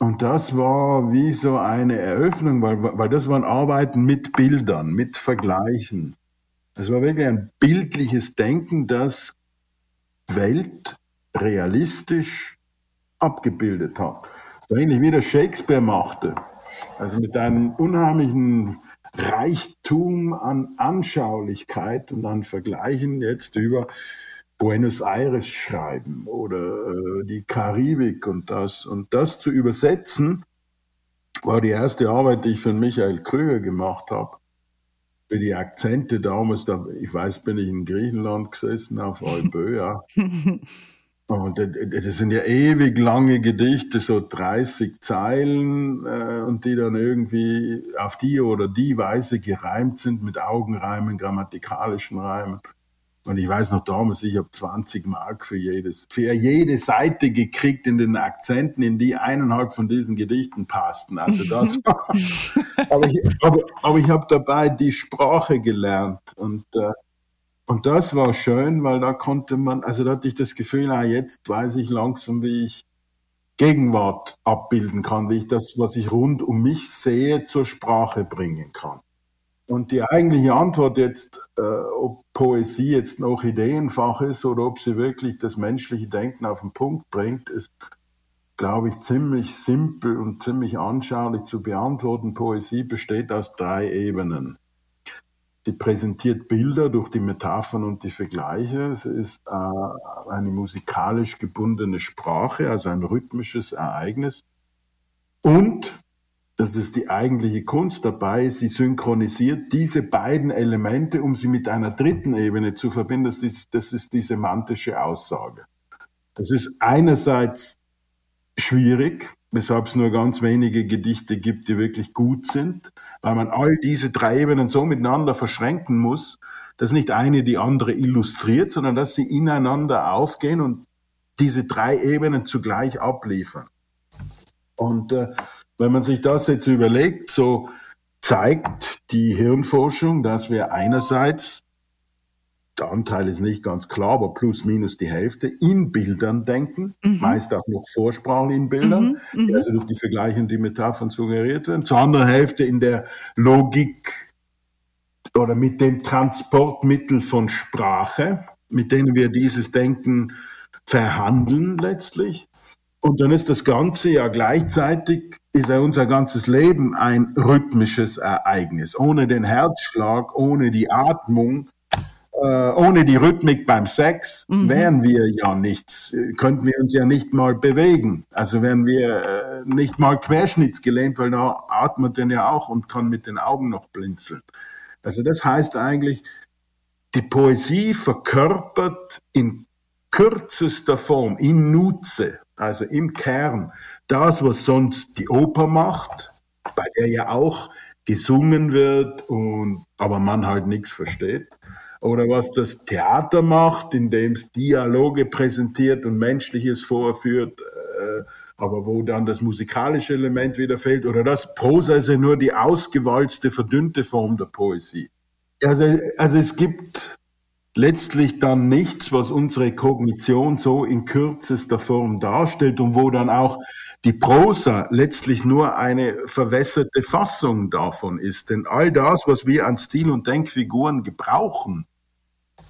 Und das war wie so eine Eröffnung, weil, weil das waren Arbeiten mit Bildern, mit Vergleichen. Es war wirklich ein bildliches Denken, das Welt realistisch abgebildet hat. So ähnlich wie der Shakespeare machte. Also mit einem unheimlichen Reichtum an Anschaulichkeit und an Vergleichen jetzt über Buenos Aires schreiben oder äh, die Karibik und das. Und das zu übersetzen, war die erste Arbeit, die ich für Michael Krüger gemacht habe. Für die Akzente damals, da, ich weiß, bin ich in Griechenland gesessen, auf Euböa. (laughs) und das sind ja ewig lange Gedichte, so 30 Zeilen, äh, und die dann irgendwie auf die oder die Weise gereimt sind mit Augenreimen, grammatikalischen Reimen. Und ich weiß noch damals, ich habe 20 Mark für jedes, für jede Seite gekriegt in den Akzenten, in die eineinhalb von diesen Gedichten passten. Also (laughs) das war, aber ich, aber, aber ich habe dabei die Sprache gelernt und, äh, und das war schön, weil da konnte man, also da hatte ich das Gefühl, ah, jetzt weiß ich langsam, wie ich Gegenwart abbilden kann, wie ich das, was ich rund um mich sehe, zur Sprache bringen kann. Und die eigentliche Antwort jetzt, äh, ob Poesie jetzt noch Ideenfach ist oder ob sie wirklich das menschliche Denken auf den Punkt bringt, ist, glaube ich, ziemlich simpel und ziemlich anschaulich zu beantworten. Poesie besteht aus drei Ebenen. Sie präsentiert Bilder durch die Metaphern und die Vergleiche. Es ist äh, eine musikalisch gebundene Sprache, also ein rhythmisches Ereignis. Und das ist die eigentliche Kunst dabei. Sie synchronisiert diese beiden Elemente, um sie mit einer dritten Ebene zu verbinden. Das ist, das ist die semantische Aussage. Das ist einerseits schwierig, weshalb es nur ganz wenige Gedichte gibt, die wirklich gut sind, weil man all diese drei Ebenen so miteinander verschränken muss, dass nicht eine die andere illustriert, sondern dass sie ineinander aufgehen und diese drei Ebenen zugleich abliefern. Und äh, wenn man sich das jetzt überlegt, so zeigt die Hirnforschung, dass wir einerseits, der Anteil ist nicht ganz klar, aber plus minus die Hälfte, in Bildern denken, mhm. meist auch noch vorsprachlich in Bildern, mhm, mhm. also durch die Vergleiche und die Metaphern suggeriert werden, zur anderen Hälfte in der Logik oder mit dem Transportmittel von Sprache, mit denen wir dieses Denken verhandeln letztlich. Und dann ist das Ganze ja gleichzeitig, ist ja unser ganzes Leben ein rhythmisches Ereignis. Ohne den Herzschlag, ohne die Atmung, äh, ohne die Rhythmik beim Sex mhm. wären wir ja nichts, könnten wir uns ja nicht mal bewegen. Also wären wir äh, nicht mal querschnittsgelähmt, weil da atmet den ja auch und kann mit den Augen noch blinzeln. Also das heißt eigentlich, die Poesie verkörpert in kürzester Form, in Nutze, also im Kern, das, was sonst die Oper macht, bei der ja auch gesungen wird und aber man halt nichts versteht. Oder was das Theater macht, indem es Dialoge präsentiert und Menschliches vorführt, äh, aber wo dann das musikalische Element wieder fehlt. Oder das Prosa ist ja nur die ausgewalzte, verdünnte Form der Poesie. Also, also es gibt letztlich dann nichts, was unsere Kognition so in kürzester Form darstellt und wo dann auch die Prosa letztlich nur eine verwässerte Fassung davon ist. Denn all das, was wir an Stil- und Denkfiguren gebrauchen,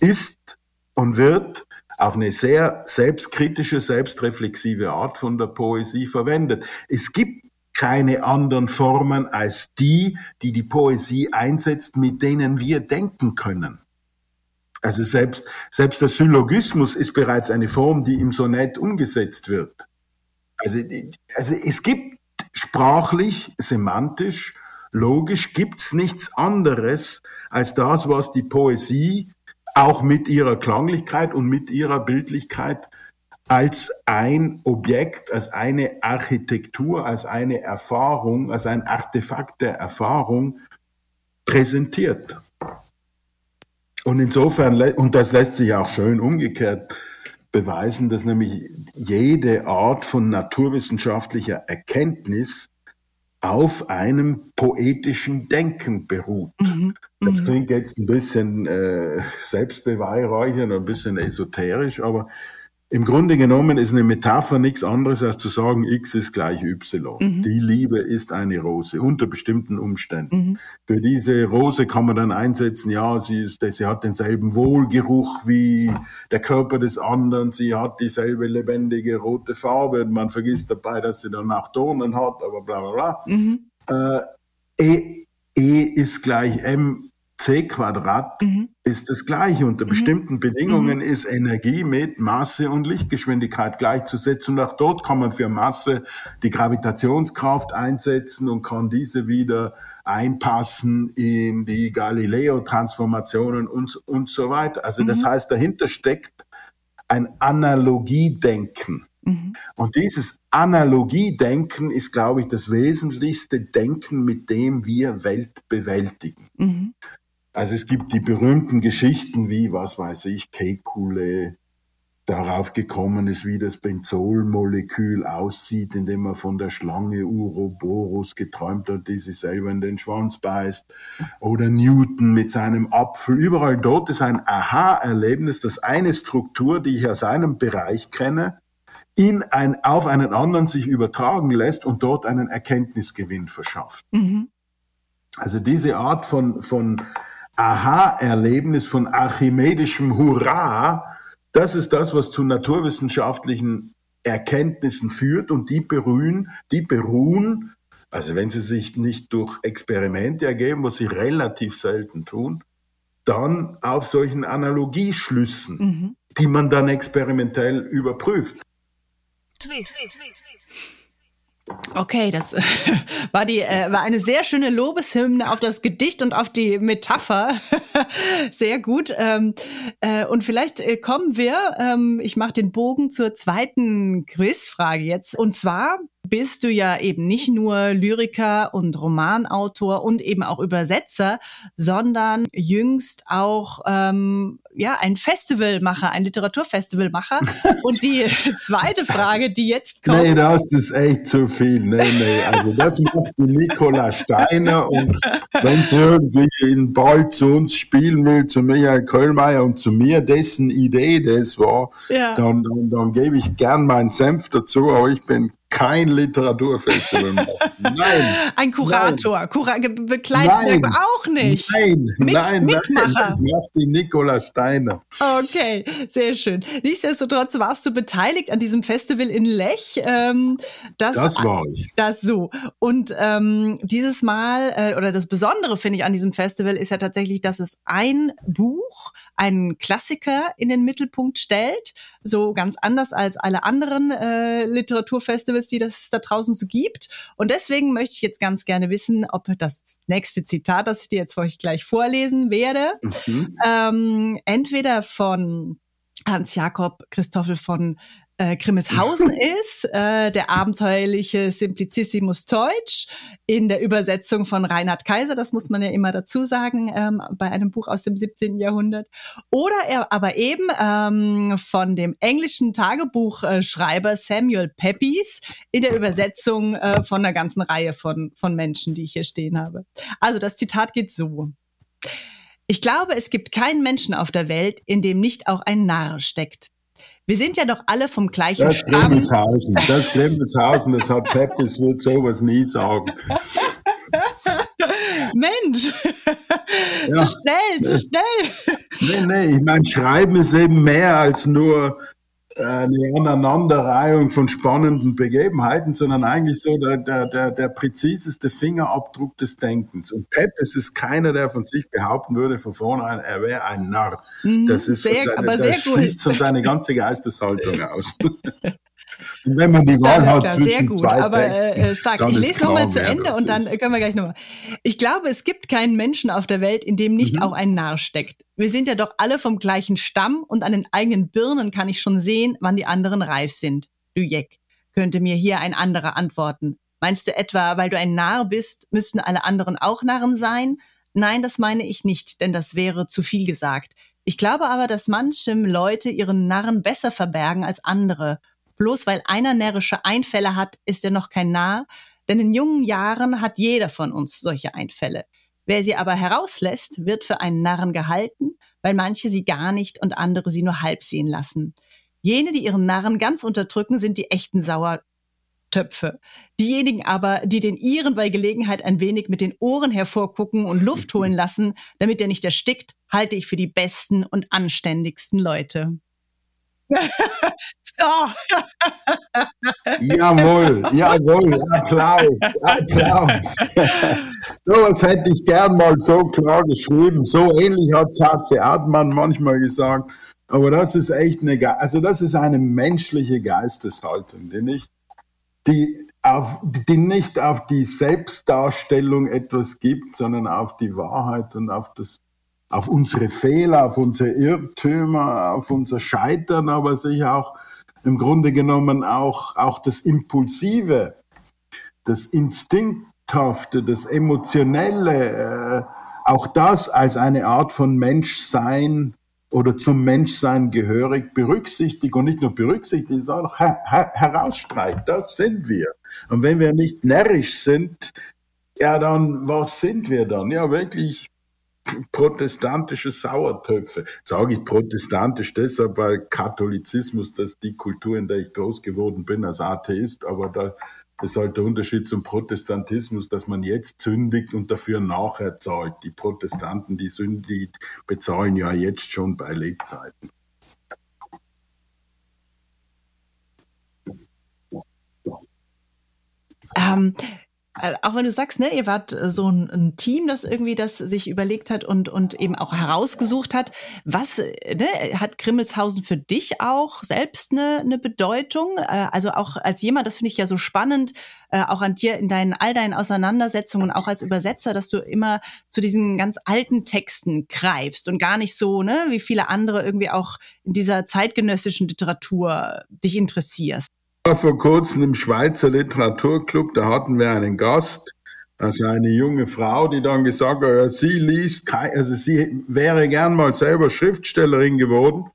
ist und wird auf eine sehr selbstkritische, selbstreflexive Art von der Poesie verwendet. Es gibt keine anderen Formen als die, die die Poesie einsetzt, mit denen wir denken können. Also selbst, selbst der Syllogismus ist bereits eine Form, die im Sonett umgesetzt wird. Also, also es gibt sprachlich, semantisch, logisch gibt's nichts anderes als das, was die Poesie auch mit ihrer Klanglichkeit und mit ihrer Bildlichkeit als ein Objekt, als eine Architektur, als eine Erfahrung, als ein Artefakt der Erfahrung präsentiert. Und insofern, und das lässt sich auch schön umgekehrt beweisen, dass nämlich jede Art von naturwissenschaftlicher Erkenntnis auf einem poetischen Denken beruht. Mhm. Das mhm. klingt jetzt ein bisschen äh, selbstbeweihräuchernd, ein bisschen esoterisch, aber Im Grunde genommen ist eine Metapher nichts anderes, als zu sagen, x ist gleich y. Mhm. Die Liebe ist eine Rose unter bestimmten Umständen. Mhm. Für diese Rose kann man dann einsetzen, ja, sie, ist, sie hat denselben Wohlgeruch wie der Körper des anderen, sie hat dieselbe lebendige rote Farbe. Man vergisst dabei, dass sie dann auch Dornen hat, aber bla bla bla. Mhm. Äh, e, e ist gleich m c Quadrat mhm. ist das gleiche. Unter mhm. bestimmten Bedingungen mhm. ist Energie mit Masse und Lichtgeschwindigkeit gleichzusetzen. Und auch dort kann man für Masse die Gravitationskraft einsetzen und kann diese wieder einpassen in die Galileo-Transformationen und, und so weiter. Also das mhm. heißt, dahinter steckt ein Analogiedenken. Mhm. Und dieses Analogiedenken ist, glaube ich, das wesentlichste Denken, mit dem wir Welt bewältigen. Mhm. Also es gibt die berühmten Geschichten wie, was weiß ich, Kekulé darauf gekommen ist, wie das Benzolmolekül aussieht, indem er von der Schlange Uroboros geträumt hat, die sich selber in den Schwanz beißt. Oder Newton mit seinem Apfel. Überall dort ist ein Aha-Erlebnis, dass eine Struktur, die ich aus einem Bereich kenne, in ein, auf einen anderen sich übertragen lässt und dort einen Erkenntnisgewinn verschafft. Mhm. Also diese Art von, von Aha-Erlebnis von archimedischem Hurra, das ist das, was zu naturwissenschaftlichen Erkenntnissen führt und die beruhen, die beruhen, also wenn sie sich nicht durch Experimente ergeben, was sie relativ selten tun, dann auf solchen Analogieschlüssen, mhm. die man dann experimentell überprüft. Twist. Okay, das (laughs) war die äh, war eine sehr schöne Lobeshymne auf das Gedicht und auf die Metapher. (laughs) sehr gut. Ähm, äh, und vielleicht äh, kommen wir, ähm, ich mache den Bogen zur zweiten Quizfrage jetzt. Und zwar bist du ja eben nicht nur Lyriker und Romanautor und eben auch Übersetzer, sondern jüngst auch ähm, ja ein Festivalmacher, ein Literaturfestivalmacher. (laughs) und die zweite Frage, die jetzt kommt. Nee, das ist echt zu viel. Nee, nee. Also das macht die Nicola Steiner und wenn sie irgendwie in Ball zu uns spielen will, zu Michael Köllmeier und zu mir, dessen Idee das war, ja. dann, dann, dann gebe ich gern meinen Senf dazu, aber ich bin kein Literaturfestival machen. (laughs) Nein. Ein Kurator, Kura begleitet auch nicht. Nein, Mit, nein, Mitmacher. nein. Ich mach die Nicola Steiner. Okay, sehr schön. Nichtsdestotrotz warst du beteiligt an diesem Festival in Lech. Ähm, das, das war ich. Das so. Und ähm, dieses Mal, äh, oder das Besondere finde ich an diesem Festival, ist ja tatsächlich, dass es ein Buch, einen Klassiker in den Mittelpunkt stellt. So ganz anders als alle anderen äh, Literaturfestivals, die das da draußen so gibt. Und deswegen möchte ich jetzt ganz gerne wissen, ob das nächste Zitat, das ich dir jetzt für euch gleich vorlesen werde, mhm. ähm, entweder von Hans Jakob Christoffel von äh, Grimmelshausen ist, äh, der abenteuerliche Simplicissimus Deutsch in der Übersetzung von Reinhard Kaiser, das muss man ja immer dazu sagen, ähm, bei einem Buch aus dem 17. Jahrhundert. Oder er aber eben ähm, von dem englischen Tagebuchschreiber Samuel Pepys in der Übersetzung äh, von einer ganzen Reihe von, von Menschen, die ich hier stehen habe. Also das Zitat geht so. Ich glaube, es gibt keinen Menschen auf der Welt, in dem nicht auch ein Narr steckt. Wir sind ja doch alle vom gleichen das Stamm. Grimmelshausen, das Grimmelshausen, das hat Peppes wird sowas nie sagen. Mensch, ja. zu schnell, zu schnell. Nee, nee, ich meine, Schreiben ist eben mehr als nur eine Aneinanderreihung von spannenden Begebenheiten, sondern eigentlich so der, der, der, der präziseste Fingerabdruck des Denkens. Und Pep, es ist keiner, der von sich behaupten würde von vornherein, er wäre ein Narr. Mhm, das ist sehr, seine, das schließt schon seine ganze Geisteshaltung aus. (laughs) Und wenn man die Wahl hat klar, zwischen gut, zwei aber, Texten, äh, stark. Ich lese nochmal zu Ende und dann ist. können wir gleich nochmal. Ich glaube, es gibt keinen Menschen auf der Welt, in dem nicht mhm. auch ein Narr steckt. Wir sind ja doch alle vom gleichen Stamm und an den eigenen Birnen kann ich schon sehen, wann die anderen reif sind. Du Jeck, könnte mir hier ein anderer antworten. Meinst du etwa, weil du ein Narr bist, müssten alle anderen auch Narren sein? Nein, das meine ich nicht, denn das wäre zu viel gesagt. Ich glaube aber, dass manchem Leute ihren Narren besser verbergen als andere Bloß weil einer närrische Einfälle hat, ist er noch kein Narr, denn in jungen Jahren hat jeder von uns solche Einfälle. Wer sie aber herauslässt, wird für einen Narren gehalten, weil manche sie gar nicht und andere sie nur halb sehen lassen. Jene, die ihren Narren ganz unterdrücken, sind die echten Sauertöpfe. Diejenigen aber, die den Iren bei Gelegenheit ein wenig mit den Ohren hervorgucken und Luft holen lassen, damit er nicht erstickt, halte ich für die besten und anständigsten Leute. (laughs) so. jawohl, jawohl, Applaus, Applaus. (laughs) so was hätte ich gern mal so klar geschrieben. So ähnlich hat H.C. Admann manchmal gesagt. Aber das ist echt eine, also das ist eine menschliche Geisteshaltung, die nicht, die auf, die nicht auf die Selbstdarstellung etwas gibt, sondern auf die Wahrheit und auf das, auf unsere Fehler, auf unsere Irrtümer, auf unser Scheitern, aber sich auch im Grunde genommen auch, auch das Impulsive, das Instinkthafte, das Emotionelle, äh, auch das als eine Art von Menschsein oder zum Menschsein gehörig berücksichtigt und nicht nur berücksichtigt, sondern auch her her herausstreicht. Das sind wir. Und wenn wir nicht närrisch sind, ja, dann was sind wir dann? Ja, wirklich protestantische Sauertöpfe. Sage ich protestantisch deshalb, weil Katholizismus, das ist die Kultur, in der ich groß geworden bin als Atheist, aber da ist halt der Unterschied zum Protestantismus, dass man jetzt sündigt und dafür nachher zahlt. Die Protestanten, die sündig, bezahlen ja jetzt schon bei Lebzeiten. Ähm, äh, auch wenn du sagst, ne, ihr wart äh, so ein, ein, Team, das irgendwie das sich überlegt hat und, und eben auch herausgesucht hat. Was äh, ne, hat Grimmelshausen für dich auch selbst eine, eine Bedeutung? Also auch als jemand, das finde ich ja so spannend, auch an dir in deinen all deinen Auseinandersetzungen, auch als Übersetzer, dass du immer zu diesen ganz alten Texten greifst und gar nicht so, ne, wie viele andere irgendwie auch in dieser zeitgenössischen Literatur dich interessierst vor kurzem im Schweizer Literaturclub, da hatten wir einen Gast, also eine junge Frau, die dann gesagt hat, sie liest, also sie wäre gern mal selber Schriftstellerin geworden,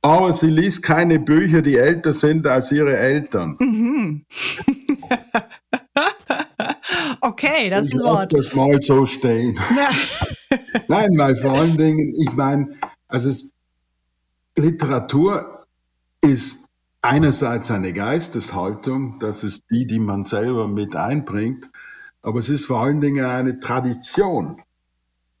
aber sie liest keine Bücher, die älter sind als ihre Eltern. Mhm. (laughs) okay, das ist ein Wort. Lass das mal so stehen. (laughs) Nein, weil vor allen Dingen, ich meine, also es, Literatur ist einerseits eine Geisteshaltung, das ist die, die man selber mit einbringt, aber es ist vor allen Dingen eine Tradition.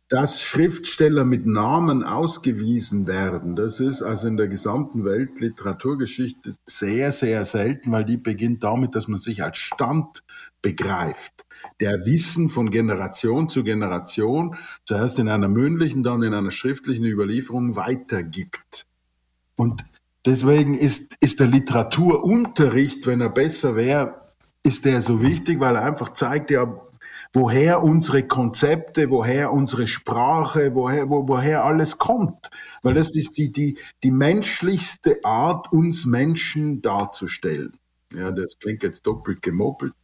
Dass Schriftsteller mit Namen ausgewiesen werden, das ist also in der gesamten Weltliteraturgeschichte sehr, sehr selten, weil die beginnt damit, dass man sich als Stand begreift der Wissen von Generation zu Generation, zuerst in einer mündlichen, dann in einer schriftlichen Überlieferung weitergibt. Und Deswegen ist, ist der Literaturunterricht, wenn er besser wäre, ist der so wichtig, weil er einfach zeigt ja, woher unsere Konzepte, woher unsere Sprache, woher, wo, woher alles kommt. Weil das ist die, die, die menschlichste Art, uns Menschen darzustellen. Ja, das klingt jetzt doppelt gemoppelt.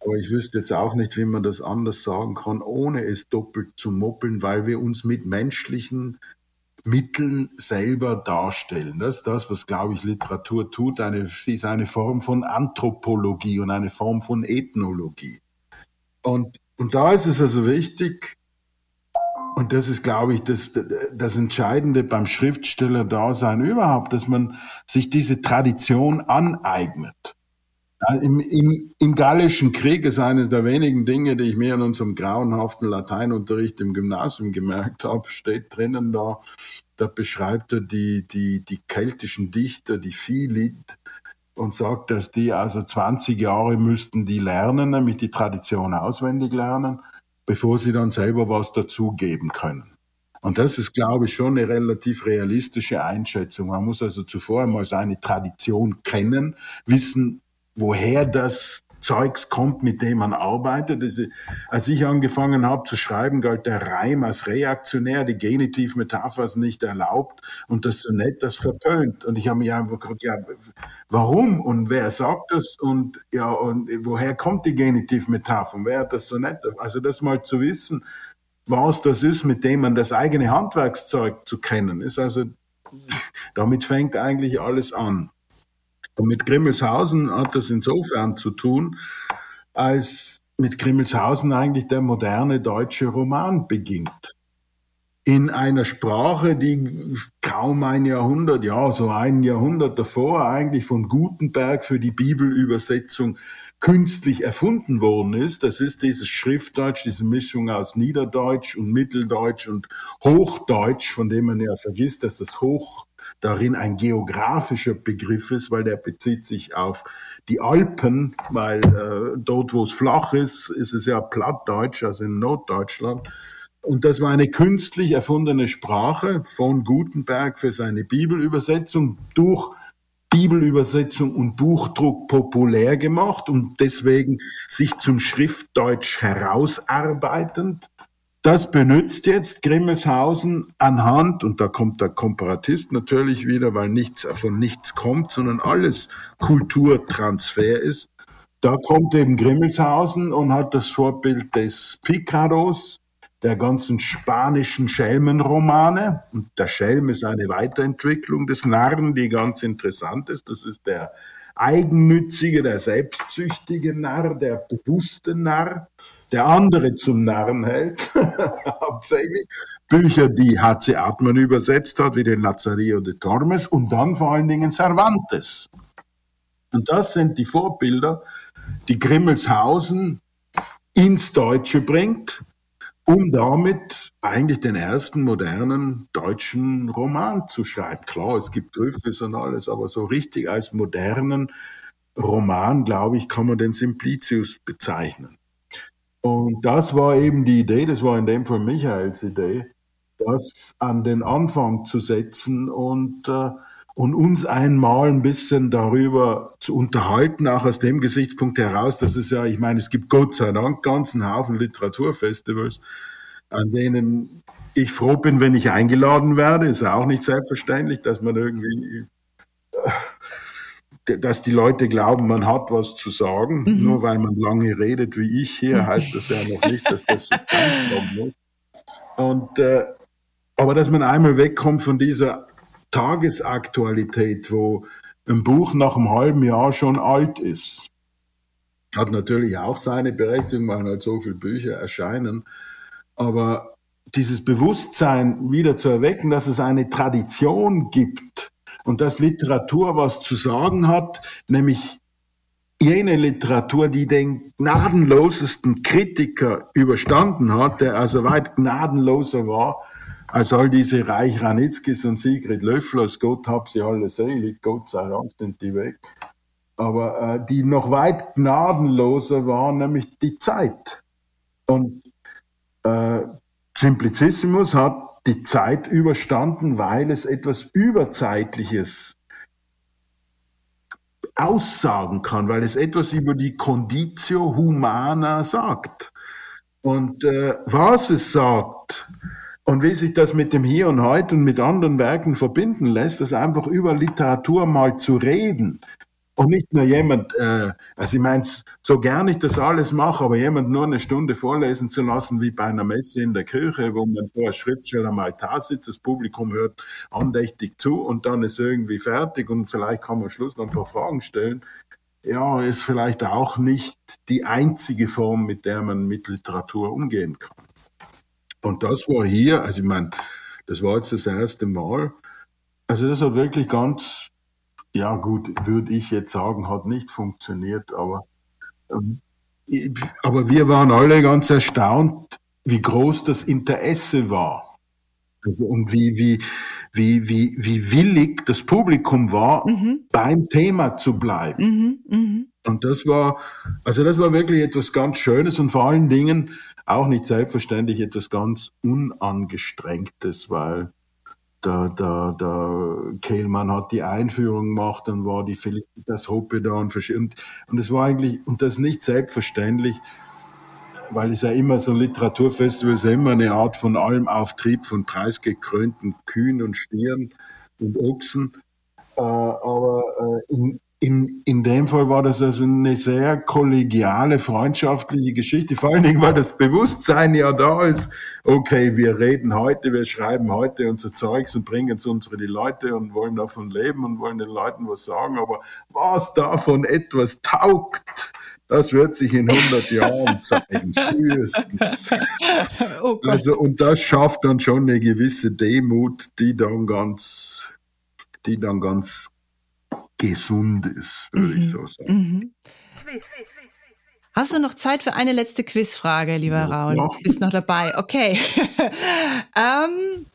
Aber ich wüsste jetzt auch nicht, wie man das anders sagen kann, ohne es doppelt zu moppeln, weil wir uns mit menschlichen Mitteln selber darstellen. Das ist das, was, glaube ich, Literatur tut. Eine, sie ist eine Form von Anthropologie und eine Form von Ethnologie. Und, und da ist es also wichtig, und das ist, glaube ich, das, das Entscheidende beim Schriftsteller-Dasein überhaupt, dass man sich diese Tradition aneignet. Im, im, Im Gallischen Krieg ist eine der wenigen Dinge, die ich mir in unserem grauenhaften Lateinunterricht im Gymnasium gemerkt habe, steht drinnen da, da beschreibt er die, die, die keltischen Dichter, die Philid, und sagt, dass die also 20 Jahre müssten die lernen, nämlich die Tradition auswendig lernen, bevor sie dann selber was dazugeben können. Und das ist, glaube ich, schon eine relativ realistische Einschätzung. Man muss also zuvor einmal seine Tradition kennen, wissen, woher das Zeugs kommt, mit dem man arbeitet. Als ich angefangen habe zu schreiben, galt der Reim als reaktionär, die Genitivmetapher ist nicht erlaubt und das Sonett, das verpönt. Und ich habe mich einfach gefragt, ja, warum und wer sagt das und ja, und woher kommt die Genitivmetapher und wer hat das Sonett? Also das mal zu wissen, was das ist, mit dem man das eigene Handwerkszeug zu kennen, ist also, damit fängt eigentlich alles an. Und mit Grimmelshausen hat das insofern zu tun, als mit Grimmelshausen eigentlich der moderne deutsche Roman beginnt. in einer Sprache, die kaum ein Jahrhundert, ja, so ein Jahrhundert davor eigentlich von Gutenberg für die Bibelübersetzung künstlich erfunden worden ist. Das ist dieses Schriftdeutsch, diese Mischung aus Niederdeutsch und Mitteldeutsch und Hochdeutsch, von dem man ja vergisst, dass das Hoch darin ein geografischer Begriff ist, weil der bezieht sich auf die Alpen, weil äh, dort, wo es flach ist, ist es ja Plattdeutsch, also in Norddeutschland. Und das war eine künstlich erfundene Sprache von Gutenberg für seine Bibelübersetzung durch Bibelübersetzung und Buchdruck populär gemacht und deswegen sich zum Schriftdeutsch herausarbeitend. Das benutzt jetzt Grimmelshausen anhand, und da kommt der Komparatist natürlich wieder, weil nichts von nichts kommt, sondern alles Kulturtransfer ist. Da kommt eben Grimmelshausen und hat das Vorbild des Picaros, der ganzen spanischen Schelmenromane. Und der Schelm ist eine Weiterentwicklung des Narren, die ganz interessant ist. Das ist der eigennützige, der selbstsüchtige Narr, der bewusste Narr, der andere zum Narren hält, (laughs) hauptsächlich. Bücher, die H.C. Artmann übersetzt hat, wie den Lazarillo de Tormes und dann vor allen Dingen Cervantes. Und das sind die Vorbilder, die Grimmelshausen ins Deutsche bringt um damit eigentlich den ersten modernen deutschen Roman zu schreiben. Klar, es gibt Griffes und alles, aber so richtig als modernen Roman, glaube ich, kann man den Simplicius bezeichnen. Und das war eben die Idee, das war in dem Fall Michaels Idee, das an den Anfang zu setzen und äh, und uns einmal ein bisschen darüber zu unterhalten, auch aus dem Gesichtspunkt heraus, dass es ja, ich meine, es gibt Gott sei Dank ganzen Haufen Literaturfestivals, an denen ich froh bin, wenn ich eingeladen werde. Ist ja auch nicht selbstverständlich, dass man irgendwie, dass die Leute glauben, man hat was zu sagen. Mhm. Nur weil man lange redet wie ich hier, heißt das ja noch nicht, dass das Substanz kommen muss. Und, äh, aber dass man einmal wegkommt von dieser Tagesaktualität, wo ein Buch nach einem halben Jahr schon alt ist. Hat natürlich auch seine Berechtigung, weil halt so viele Bücher erscheinen. Aber dieses Bewusstsein wieder zu erwecken, dass es eine Tradition gibt und dass Literatur was zu sagen hat, nämlich jene Literatur, die den gnadenlosesten Kritiker überstanden hat, der also weit gnadenloser war als all diese Reich Ranitzkis und Sigrid Löfflers, Gott hab sie alle selig, Gott sei Dank sind die weg. Aber äh, die noch weit gnadenloser waren, nämlich die Zeit. Und äh, Simplicissimus hat die Zeit überstanden, weil es etwas Überzeitliches aussagen kann, weil es etwas über die Conditio Humana sagt. Und äh, was es sagt, und wie sich das mit dem Hier und Heute und mit anderen Werken verbinden lässt, das einfach über Literatur mal zu reden. Und nicht nur jemand, äh, also ich meine, so gern ich das alles mache, aber jemand nur eine Stunde vorlesen zu lassen, wie bei einer Messe in der Kirche, wo man vor als Schriftsteller am Altar sitzt, das Publikum hört andächtig zu und dann ist irgendwie fertig und vielleicht kann man am Schluss noch ein paar Fragen stellen. Ja, ist vielleicht auch nicht die einzige Form, mit der man mit Literatur umgehen kann. Und das war hier, also ich meine, das war jetzt das erste Mal. Also das hat wirklich ganz, ja gut, würde ich jetzt sagen, hat nicht funktioniert, aber, ähm, aber wir waren alle ganz erstaunt, wie groß das Interesse war. Also, und wie, wie, wie, wie, wie willig das Publikum war, mhm. beim Thema zu bleiben. Mhm, mh. Und das war, also das war wirklich etwas ganz Schönes und vor allen Dingen, auch nicht selbstverständlich etwas ganz Unangestrengtes, weil der, der, der Kehlmann hat die Einführung gemacht, dann war die Felicitas Hoppe da und, und, und es war eigentlich, und das nicht selbstverständlich, weil es ja immer so ein Literaturfestival ist, ja immer eine Art von allem Auftrieb von preisgekrönten Kühen und Stieren und Ochsen. Äh, aber äh, in, in, in dem Fall war das also eine sehr kollegiale, freundschaftliche Geschichte, vor allen Dingen, weil das Bewusstsein ja da ist, okay, wir reden heute, wir schreiben heute unser Zeugs und bringen es unsere die Leute und wollen davon leben und wollen den Leuten was sagen, aber was davon etwas taugt, Das wird sich in 100 Jahren (laughs) zeigen, frühestens. Oh also, und das schafft dann schon eine gewisse Demut, die dann ganz, die dann ganz gesund ist, würde mhm. ich so sagen. Mhm. Hast du noch Zeit für eine letzte Quizfrage, lieber ja, Raul? Ja. Bist noch dabei? Okay. (laughs) ähm,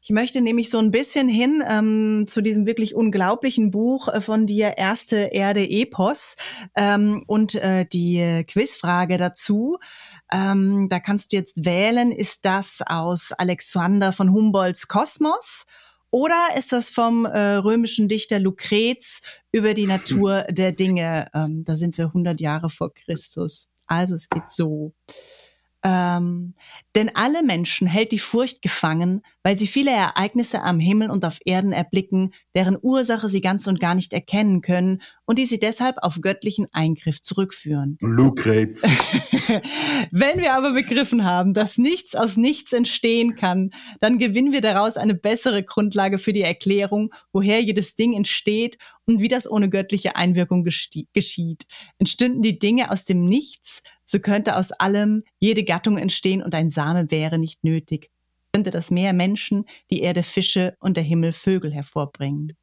ich möchte nämlich so ein bisschen hin ähm, zu diesem wirklich unglaublichen Buch äh, von dir, Erste Erde Epos ähm, und äh, die Quizfrage dazu. Ähm, da kannst du jetzt wählen, ist das aus Alexander von Humboldts Kosmos oder ist das vom äh, römischen Dichter Lucrez über die Natur (laughs) der Dinge? Ähm, da sind wir 100 Jahre vor Christus. Also es geht so. Ähm, denn alle Menschen hält die Furcht gefangen, weil sie viele Ereignisse am Himmel und auf Erden erblicken, deren Ursache sie ganz und gar nicht erkennen können und die sie deshalb auf göttlichen Eingriff zurückführen. Lucrez. (laughs) Wenn wir aber begriffen haben, dass nichts aus nichts entstehen kann, dann gewinnen wir daraus eine bessere Grundlage für die Erklärung, woher jedes Ding entsteht und wie das ohne göttliche Einwirkung geschieht. Entstünden die Dinge aus dem Nichts, so könnte aus allem jede Gattung entstehen und ein Same wäre nicht nötig. Könnte das Meer Menschen, die Erde Fische und der Himmel Vögel hervorbringen.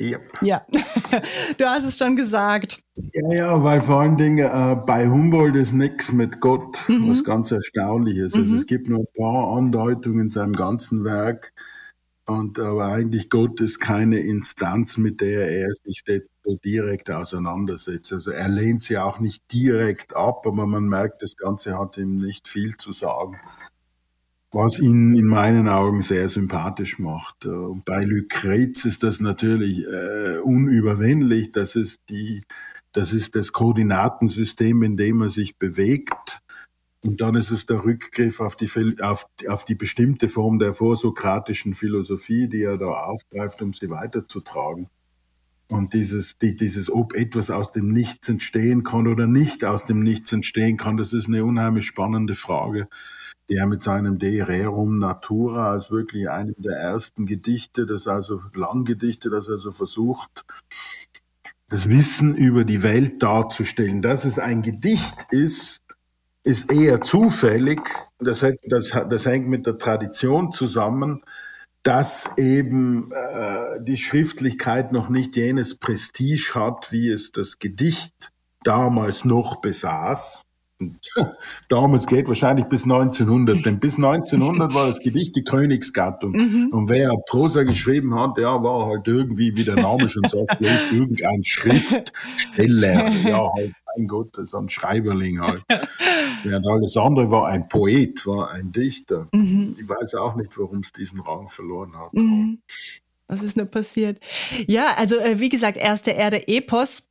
Yep. Ja, (laughs) du hast es schon gesagt. Ja, ja, weil vor allen Dingen äh, bei Humboldt ist nichts mit Gott, mhm. was ganz Erstaunliches. Also mhm. Also es gibt nur ein paar Andeutungen in seinem ganzen Werk, und aber eigentlich Gott ist keine Instanz, mit der er sich so direkt auseinandersetzt. Also er lehnt sie auch nicht direkt ab, aber man merkt, das Ganze hat ihm nicht viel zu sagen. Was ihn in meinen Augen sehr sympathisch macht. Und bei Lucrez ist das natürlich äh, unüberwindlich. Das ist die, das ist das Koordinatensystem, in dem er sich bewegt. Und dann ist es der Rückgriff auf die, auf, auf die bestimmte Form der vorsokratischen Philosophie, die er da aufgreift, um sie weiterzutragen. Und dieses, die, dieses, ob etwas aus dem Nichts entstehen kann oder nicht aus dem Nichts entstehen kann, das ist eine unheimlich spannende Frage, die er mit seinem De Rerum Natura als wirklich einem der ersten Gedichte, das also Langgedichte, das also versucht, das Wissen über die Welt darzustellen. Dass es ein Gedicht ist, ist eher zufällig. Das, das, das hängt mit der Tradition zusammen, dass eben äh, die Schriftlichkeit noch nicht jenes Prestige hat, wie es das Gedicht damals noch besaß. Damals geht wahrscheinlich bis 1900, denn bis 1900 war das Gedicht die Königsgattung. Mhm. Und wer Prosa geschrieben hat, der war halt irgendwie, wie der Name schon sagt, (laughs) irgendein Schriftsteller. Ja, halt mein Gott, so ein Schreiberling halt. Während alles andere war ein Poet, war ein Dichter. Mhm. Ich weiß auch nicht, warum es diesen Rang verloren hat. Mhm. Was ist nur passiert? Ja, also äh, wie gesagt, erste Erde Epos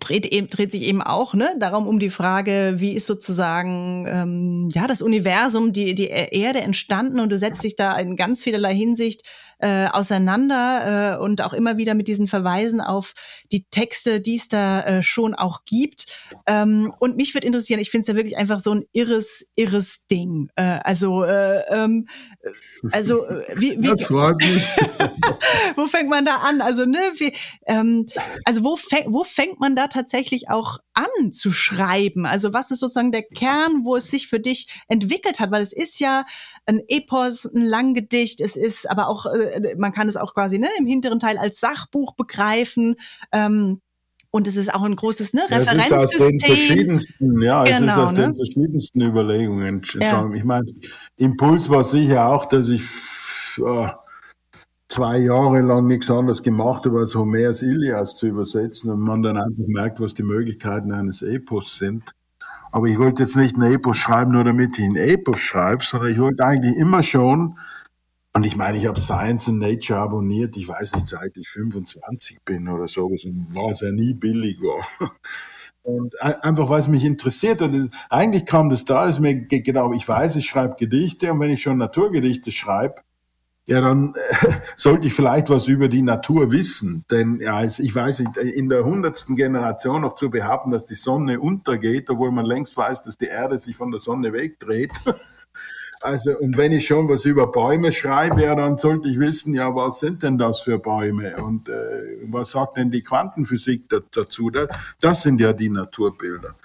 dreht, eben, dreht sich eben auch ne, darum um die Frage, wie ist sozusagen ähm, ja das Universum, die, die Erde entstanden und du setzt dich da in ganz vielerlei Hinsicht äh, auseinander äh, und auch immer wieder mit diesen Verweisen auf die Texte, die es da äh, schon auch gibt. Ähm, und mich würde interessieren, ich finde es ja wirklich einfach so ein irres, irres Ding. Äh, also, äh, ähm, also äh, wie, wie (laughs) wo fängt man da an? Also, ne, wie, ähm, also wo, fäng, wo fängt man da tatsächlich auch an zu schreiben? Also was ist sozusagen der Kern, wo es sich für dich entwickelt hat? Weil es ist ja ein Epos, ein Langgedicht, es ist aber auch, äh, man kann es auch quasi ne, im hinteren Teil als Sachbuch begreifen. Ähm, und es ist auch ein großes ne, Referenzsystem. Es ist aus den verschiedensten, ja, genau, es ist genau, aus ne? den verschiedensten Überlegungen. Ja. Ich meine, Impuls war sicher auch, dass ich äh, zwei Jahre lang nichts anderes gemacht habe, als Homers Ilias zu übersetzen und man dann einfach merkt, was die Möglichkeiten eines Epos sind. Aber ich wollte jetzt nicht ein Epos schreiben, nur damit ich ein Epos schreibe, sondern ich wollte eigentlich immer schon, und ich meine, ich habe Science und Nature abonniert, ich weiß nicht, seit ich 25 bin oder so, war es ja nie billig war. Und einfach, weil es mich interessiert hat. Eigentlich kam das da, ist mir genau, ich weiß, ich schreibe Gedichte und wenn ich schon Naturgedichte schreibe, ja, dann (laughs) sollte ich vielleicht was über die Natur wissen. Denn ja, ich weiß nicht, in der hundertsten Generation noch zu behaupten, dass die Sonne untergeht, obwohl man längst weiß, dass die Erde sich von der Sonne wegdreht. (laughs) Also, und wenn ich schon was über Bäume schreibe, ja, dann sollte ich wissen, ja, was sind denn das für Bäume und äh, was sagt denn die Quantenphysik dazu? Das sind ja die Naturbilder.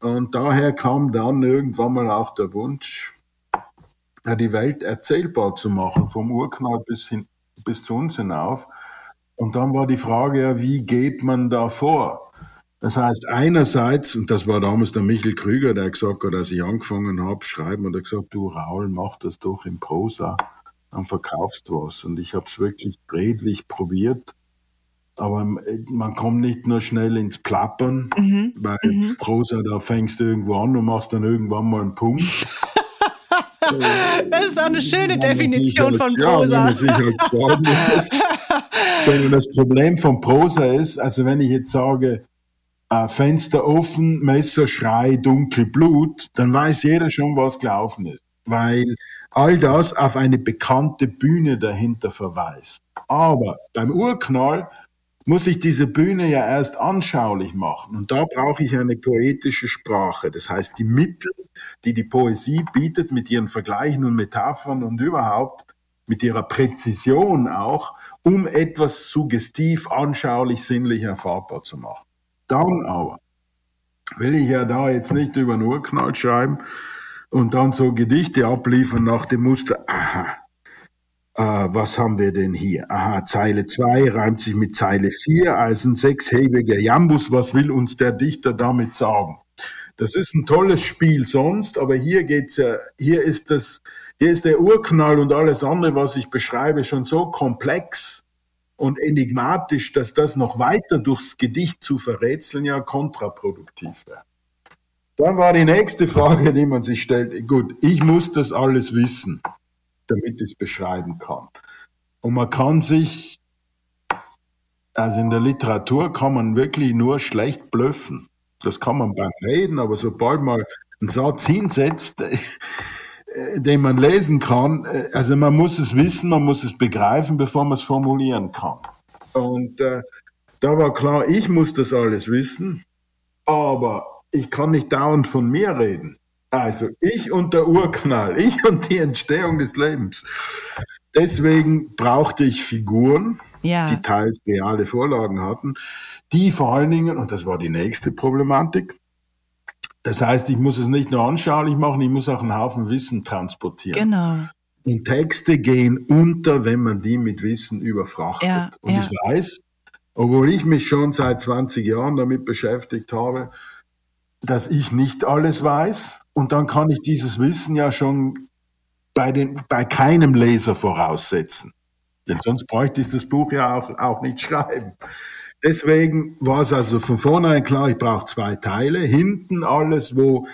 Und daher kam dann irgendwann mal auch der Wunsch, die Welt erzählbar zu machen, vom Urknall bis, hin, bis zu uns hinauf. Und dann war die Frage, ja, wie geht man da vor? Das heißt, einerseits, und das war damals der Michael Krüger, der gesagt hat, als ich angefangen habe, schreiben, und er gesagt, du Raul, mach das doch in Prosa, dann verkaufst du was. Und ich habe es wirklich redlich probiert. Aber man kommt nicht nur schnell ins Plappern, mhm. weil mhm. Prosa, da fängst du irgendwo an und machst dann irgendwann mal einen Punkt. (laughs) das ist auch eine schöne Definition von Prosa. Ja, (laughs) Denn das Problem von Prosa ist, also wenn ich jetzt sage, äh, Fenster offen, Messer, Schrei, dunkel, Blut, dann weiß jeder schon, was gelaufen ist. Weil all das auf eine bekannte Bühne dahinter verweist. Aber beim Urknall muss ich diese Bühne ja erst anschaulich machen. Und da brauche ich eine poetische Sprache. Das heißt, die Mittel, die die Poesie bietet mit ihren Vergleichen und Metaphern und überhaupt mit ihrer Präzision auch, um etwas suggestiv, anschaulich, sinnlich erfahrbar zu machen. Dann aber will ich ja da jetzt nicht über einen Urknall schreiben und dann so Gedichte abliefern nach dem Muster, aha, äh, was haben wir denn hier? Aha, Zeile 2 reimt sich mit Zeile 4, als ein sechshebiger Jambus, was will uns der Dichter damit sagen? Das ist ein tolles Spiel sonst, aber hier geht's ja, hier ist das, hier ist der Urknall und alles andere, was ich beschreibe, schon so komplex, und enigmatisch, dass das noch weiter durchs Gedicht zu verrätseln ja kontraproduktiv wäre. Dann war die nächste Frage, die man sich stellt, gut, ich muss das alles wissen, damit ich es beschreiben kann. Und man kann sich, also in der Literatur kann man wirklich nur schlecht blöffen. Das kann man beim Reden, aber sobald man einen Satz hinsetzt, äh, den man lesen kann. Äh, also man muss es wissen, man muss es begreifen, bevor man es formulieren kann. Und äh, da war klar, ich muss das alles wissen, aber ich kann nicht dauernd von mir reden. Also ich und der Urknall, (laughs) ich und die Entstehung des Lebens. Deswegen brauchte ich Figuren, ja. die teils reale Vorlagen hatten, die vor allen Dingen, und das war die nächste Problematik, das heißt, ich muss es nicht nur anschaulich machen, ich muss auch einen Haufen Wissen transportieren. Genau. Und Texte gehen unter, wenn man die mit Wissen überfrachtet. Ja, und ja. ich weiß, obwohl ich mich schon seit 20 Jahren damit beschäftigt habe, dass ich nicht alles weiß. Und dann kann ich dieses Wissen ja schon bei, den, bei keinem Leser voraussetzen. Denn sonst bräuchte ich das Buch ja auch, auch nicht schreiben. Deswegen war es also von vornherein klar, ich brauche zwei Teile. Hinten alles, wo,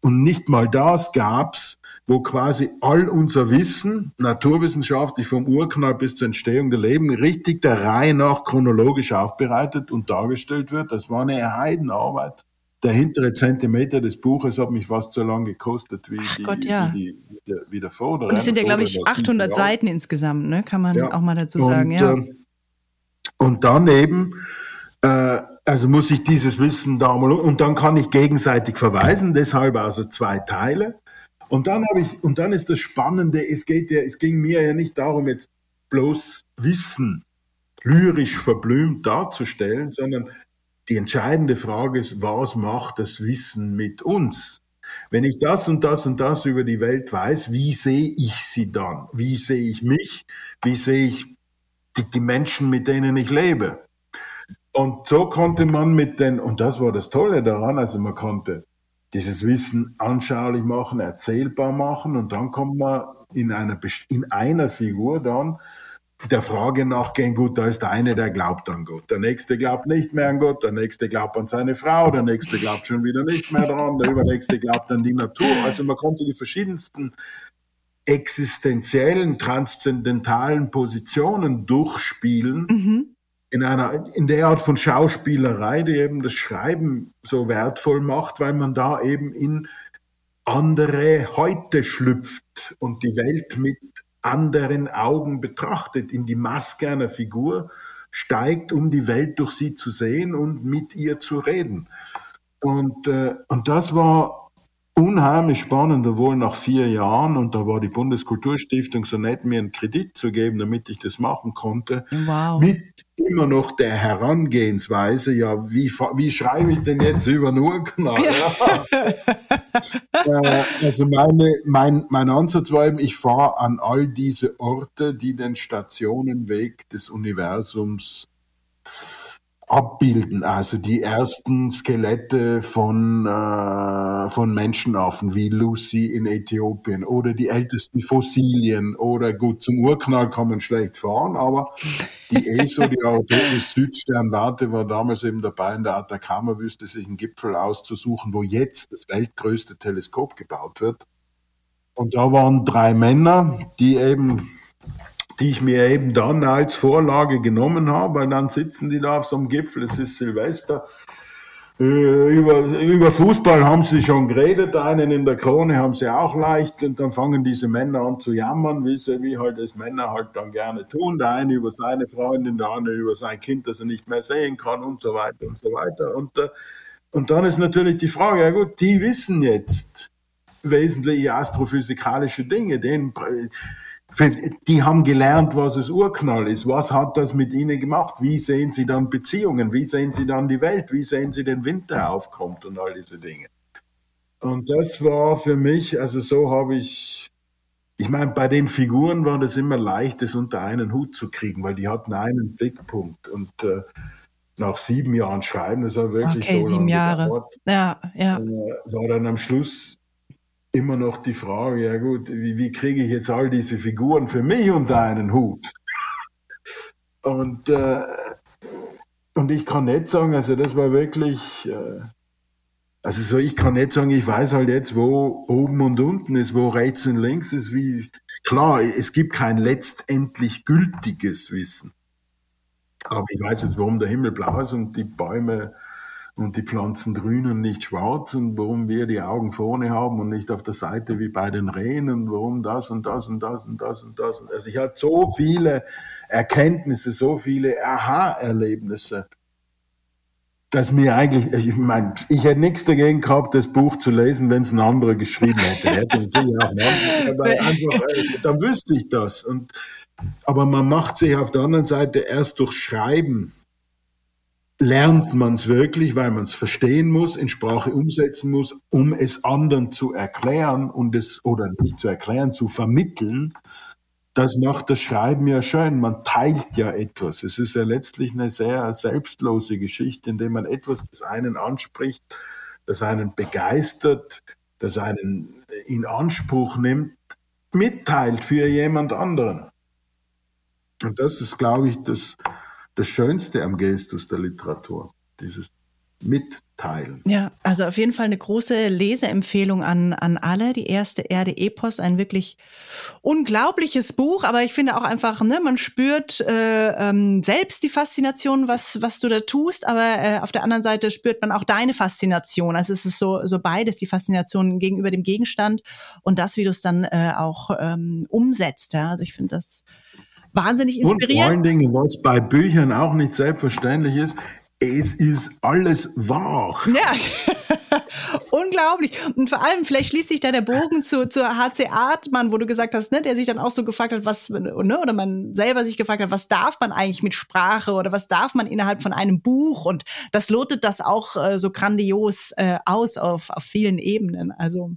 und nicht mal das gab's, wo quasi all unser Wissen, naturwissenschaftlich vom Urknall bis zur Entstehung der Leben, richtig der Reihe nach chronologisch aufbereitet und dargestellt wird. Das war eine Heidenarbeit. Der hintere Zentimeter des Buches hat mich fast so lange gekostet wie, die, Gott, ja. wie, die, wie, der, wie der vordere. Und es sind ja, glaube ich, 800 Seiten insgesamt, ne? kann man ja. auch mal dazu sagen. Und, ja. Äh, und daneben, äh, also muss ich dieses Wissen da mal, und dann kann ich gegenseitig verweisen, deshalb also zwei Teile. Und dann habe ich, und dann ist das Spannende, es geht ja, es ging mir ja nicht darum, jetzt bloß Wissen lyrisch verblümt darzustellen, sondern die entscheidende Frage ist, was macht das Wissen mit uns? Wenn ich das und das und das über die Welt weiß, wie sehe ich sie dann? Wie sehe ich mich? Wie sehe ich die, die Menschen, mit denen ich lebe. Und so konnte man mit den, und das war das Tolle daran, also man konnte dieses Wissen anschaulich machen, erzählbar machen und dann kommt man in einer, in einer Figur dann der Frage nachgehen, gut, da ist der eine, der glaubt an Gott, der nächste glaubt nicht mehr an Gott, der nächste glaubt an seine Frau, der nächste glaubt schon wieder nicht mehr daran, der übernächste glaubt an die Natur. Also man konnte die verschiedensten existenziellen, transzendentalen Positionen durchspielen. Mhm. In einer, in der Art von Schauspielerei, die eben das Schreiben so wertvoll macht, weil man da eben in andere heute schlüpft und die Welt mit anderen Augen betrachtet, in die Maske einer Figur steigt, um die Welt durch sie zu sehen und mit ihr zu reden. Und, äh, und das war unheimlich spannend, obwohl nach vier Jahren, und da war die Bundeskulturstiftung so nett, mir einen Kredit zu geben, damit ich das machen konnte, wow. mit immer noch der Herangehensweise, ja, wie, wie schreibe ich denn jetzt über den Urknall? Ja. (laughs) äh, also meine, mein, mein Ansatz war eben, ich fahre an all diese Orte, die den Stationenweg des Universums abbilden. Also die ersten Skelette von, äh, von Menschenaffen wie Lucy in Äthiopien oder die ältesten Fossilien oder gut, zum Urknall kann man schlecht fahren, aber die ESO, die Europäische Südsternwarte, war damals eben dabei in der Atacama-Wüste sich einen Gipfel auszusuchen, wo jetzt das weltgrößte Teleskop gebaut wird. Und da waren drei Männer, die eben die ich mir eben dann als Vorlage genommen habe, weil dann sitzen die da auf so einem Gipfel, es ist Silvester. Äh, über, über Fußball haben sie schon geredet, einen in der Krone haben sie auch leicht und dann fangen diese Männer an zu jammern, wie, sie, wie halt das Männer halt dann gerne tun. Der eine über seine Freundin, der andere über sein Kind, das er nicht mehr sehen kann und so weiter und so weiter. Und, äh, und dann ist natürlich die Frage, ja gut, die wissen jetzt wesentliche astrophysikalische Dinge, den die haben gelernt, was es Urknall ist. Was hat das mit ihnen gemacht? Wie sehen sie dann Beziehungen? Wie sehen sie dann die Welt? Wie sehen sie den Winter aufkommt und all diese Dinge? Und das war für mich, also so habe ich, ich meine, bei den Figuren war das immer leicht, das unter einen Hut zu kriegen, weil die hatten einen Blickpunkt und äh, nach sieben Jahren Schreiben, das war wirklich okay, so sieben Jahre. Gedauert, ja, ja. Äh, war dann am Schluss immer noch die Frage, ja gut, wie, wie kriege ich jetzt all diese Figuren für mich unter einen Hut? (laughs) Und, äh, und ich kann nicht sagen, also das war wirklich, äh, also so, ich kann nicht sagen, ich weiß halt jetzt, wo oben und unten ist, wo rechts und links ist, wie, klar, es gibt kein letztendlich gültiges Wissen. Aber ich weiß jetzt, warum der Himmel blau ist und die Bäume und die Pflanzen grün und nicht schwarz und warum wir die Augen vorne haben und nicht auf der Seite wie bei den Rehen und warum das und das und das und das und das. Also ich hatte so viele Erkenntnisse, so viele Aha-Erlebnisse, dass mir eigentlich, ich meine, ich hätte nichts dagegen gehabt, das Buch zu lesen, wenn es ein anderer geschrieben hätte. hätte einfach, (laughs) äh, dann wüsste ich das. Und, aber man macht sich auf der anderen Seite erst durch Schreiben lernt man es wirklich, weil man es verstehen muss, in Sprache umsetzen muss, um es anderen zu erklären und es, oder nicht zu erklären, zu vermitteln. Das macht das Schreiben ja schön. Man teilt ja etwas. Es ist ja letztlich eine sehr selbstlose Geschichte, indem man etwas, das einen anspricht, das einen begeistert, das einen in Anspruch nimmt, mitteilt für jemand anderen. Und das ist, glaube ich, das, das Schönste am Gestus der Literatur, dieses Mitteilen. Ja, also auf jeden Fall eine große Leseempfehlung an, an alle. Die erste Erde Epos, ein wirklich unglaubliches Buch, aber ich finde auch einfach, ne, man spürt äh, ähm, selbst die Faszination, was, was du da tust, aber äh, auf der anderen Seite spürt man auch deine Faszination. Also es ist so, so beides, die Faszination gegenüber dem Gegenstand und das, wie du es dann äh, auch ähm, umsetzt. Ja? Also ich finde das wahnsinnig inspirierend. Und vor allen Dingen, was bei Büchern auch nicht selbstverständlich ist, es ist alles wahr. (laughs) Ja, unglaublich. Und vor allem, vielleicht schließt sich da der Bogen zu, zu H.C. Artmann, wo du gesagt hast, ne, der sich dann auch so gefragt hat, was, ne, oder man selber sich gefragt hat, was darf man eigentlich mit Sprache oder was darf man innerhalb von einem Buch? Und das lotet das auch äh, so grandios äh, aus auf, auf vielen Ebenen. Also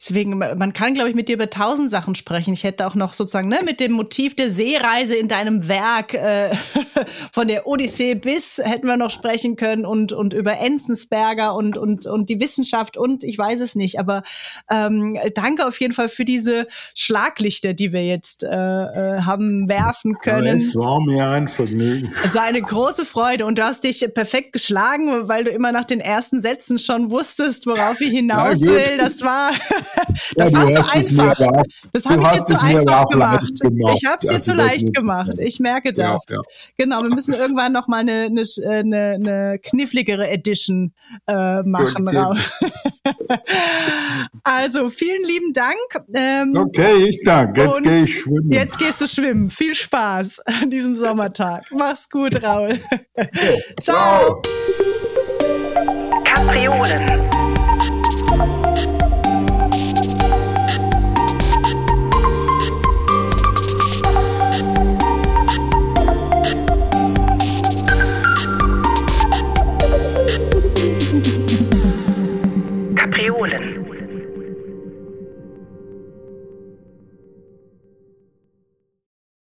Deswegen, man kann, glaube ich, mit dir über tausend Sachen sprechen. Ich hätte auch noch sozusagen ne, mit dem Motiv der Seereise in deinem Werk äh, (laughs) von der Odyssee bis hätten wir noch sprechen können und, und über Enzensberger und, und, und die Wissenschaft und ich weiß es nicht. Aber ähm, danke auf jeden Fall für diese Schlaglichter, die wir jetzt äh, äh haben werfen können. es war mir ein Vergnügen. Es war eine große Freude und du hast dich perfekt geschlagen, weil du immer nach den ersten Sätzen schon wusstest, worauf ich hinaus will. Das war (laughs) (laughs) das ja, war zu einfach. Das habe ich dir zu einfach gemacht. gemacht. Ich habe es dir zu leicht gemacht. Ich merke das. Ja, ja. Genau, wir müssen (laughs) irgendwann noch mal eine, eine, eine, eine kniffligere Edition äh, machen. (laughs) also, vielen lieben Dank. Ähm, okay, ich danke. Jetzt gehe ich schwimmen. Jetzt gehst du schwimmen. Viel Spaß an diesem Sommertag. Mach's gut, Raul. Ciao. Ciao. Kapriolen.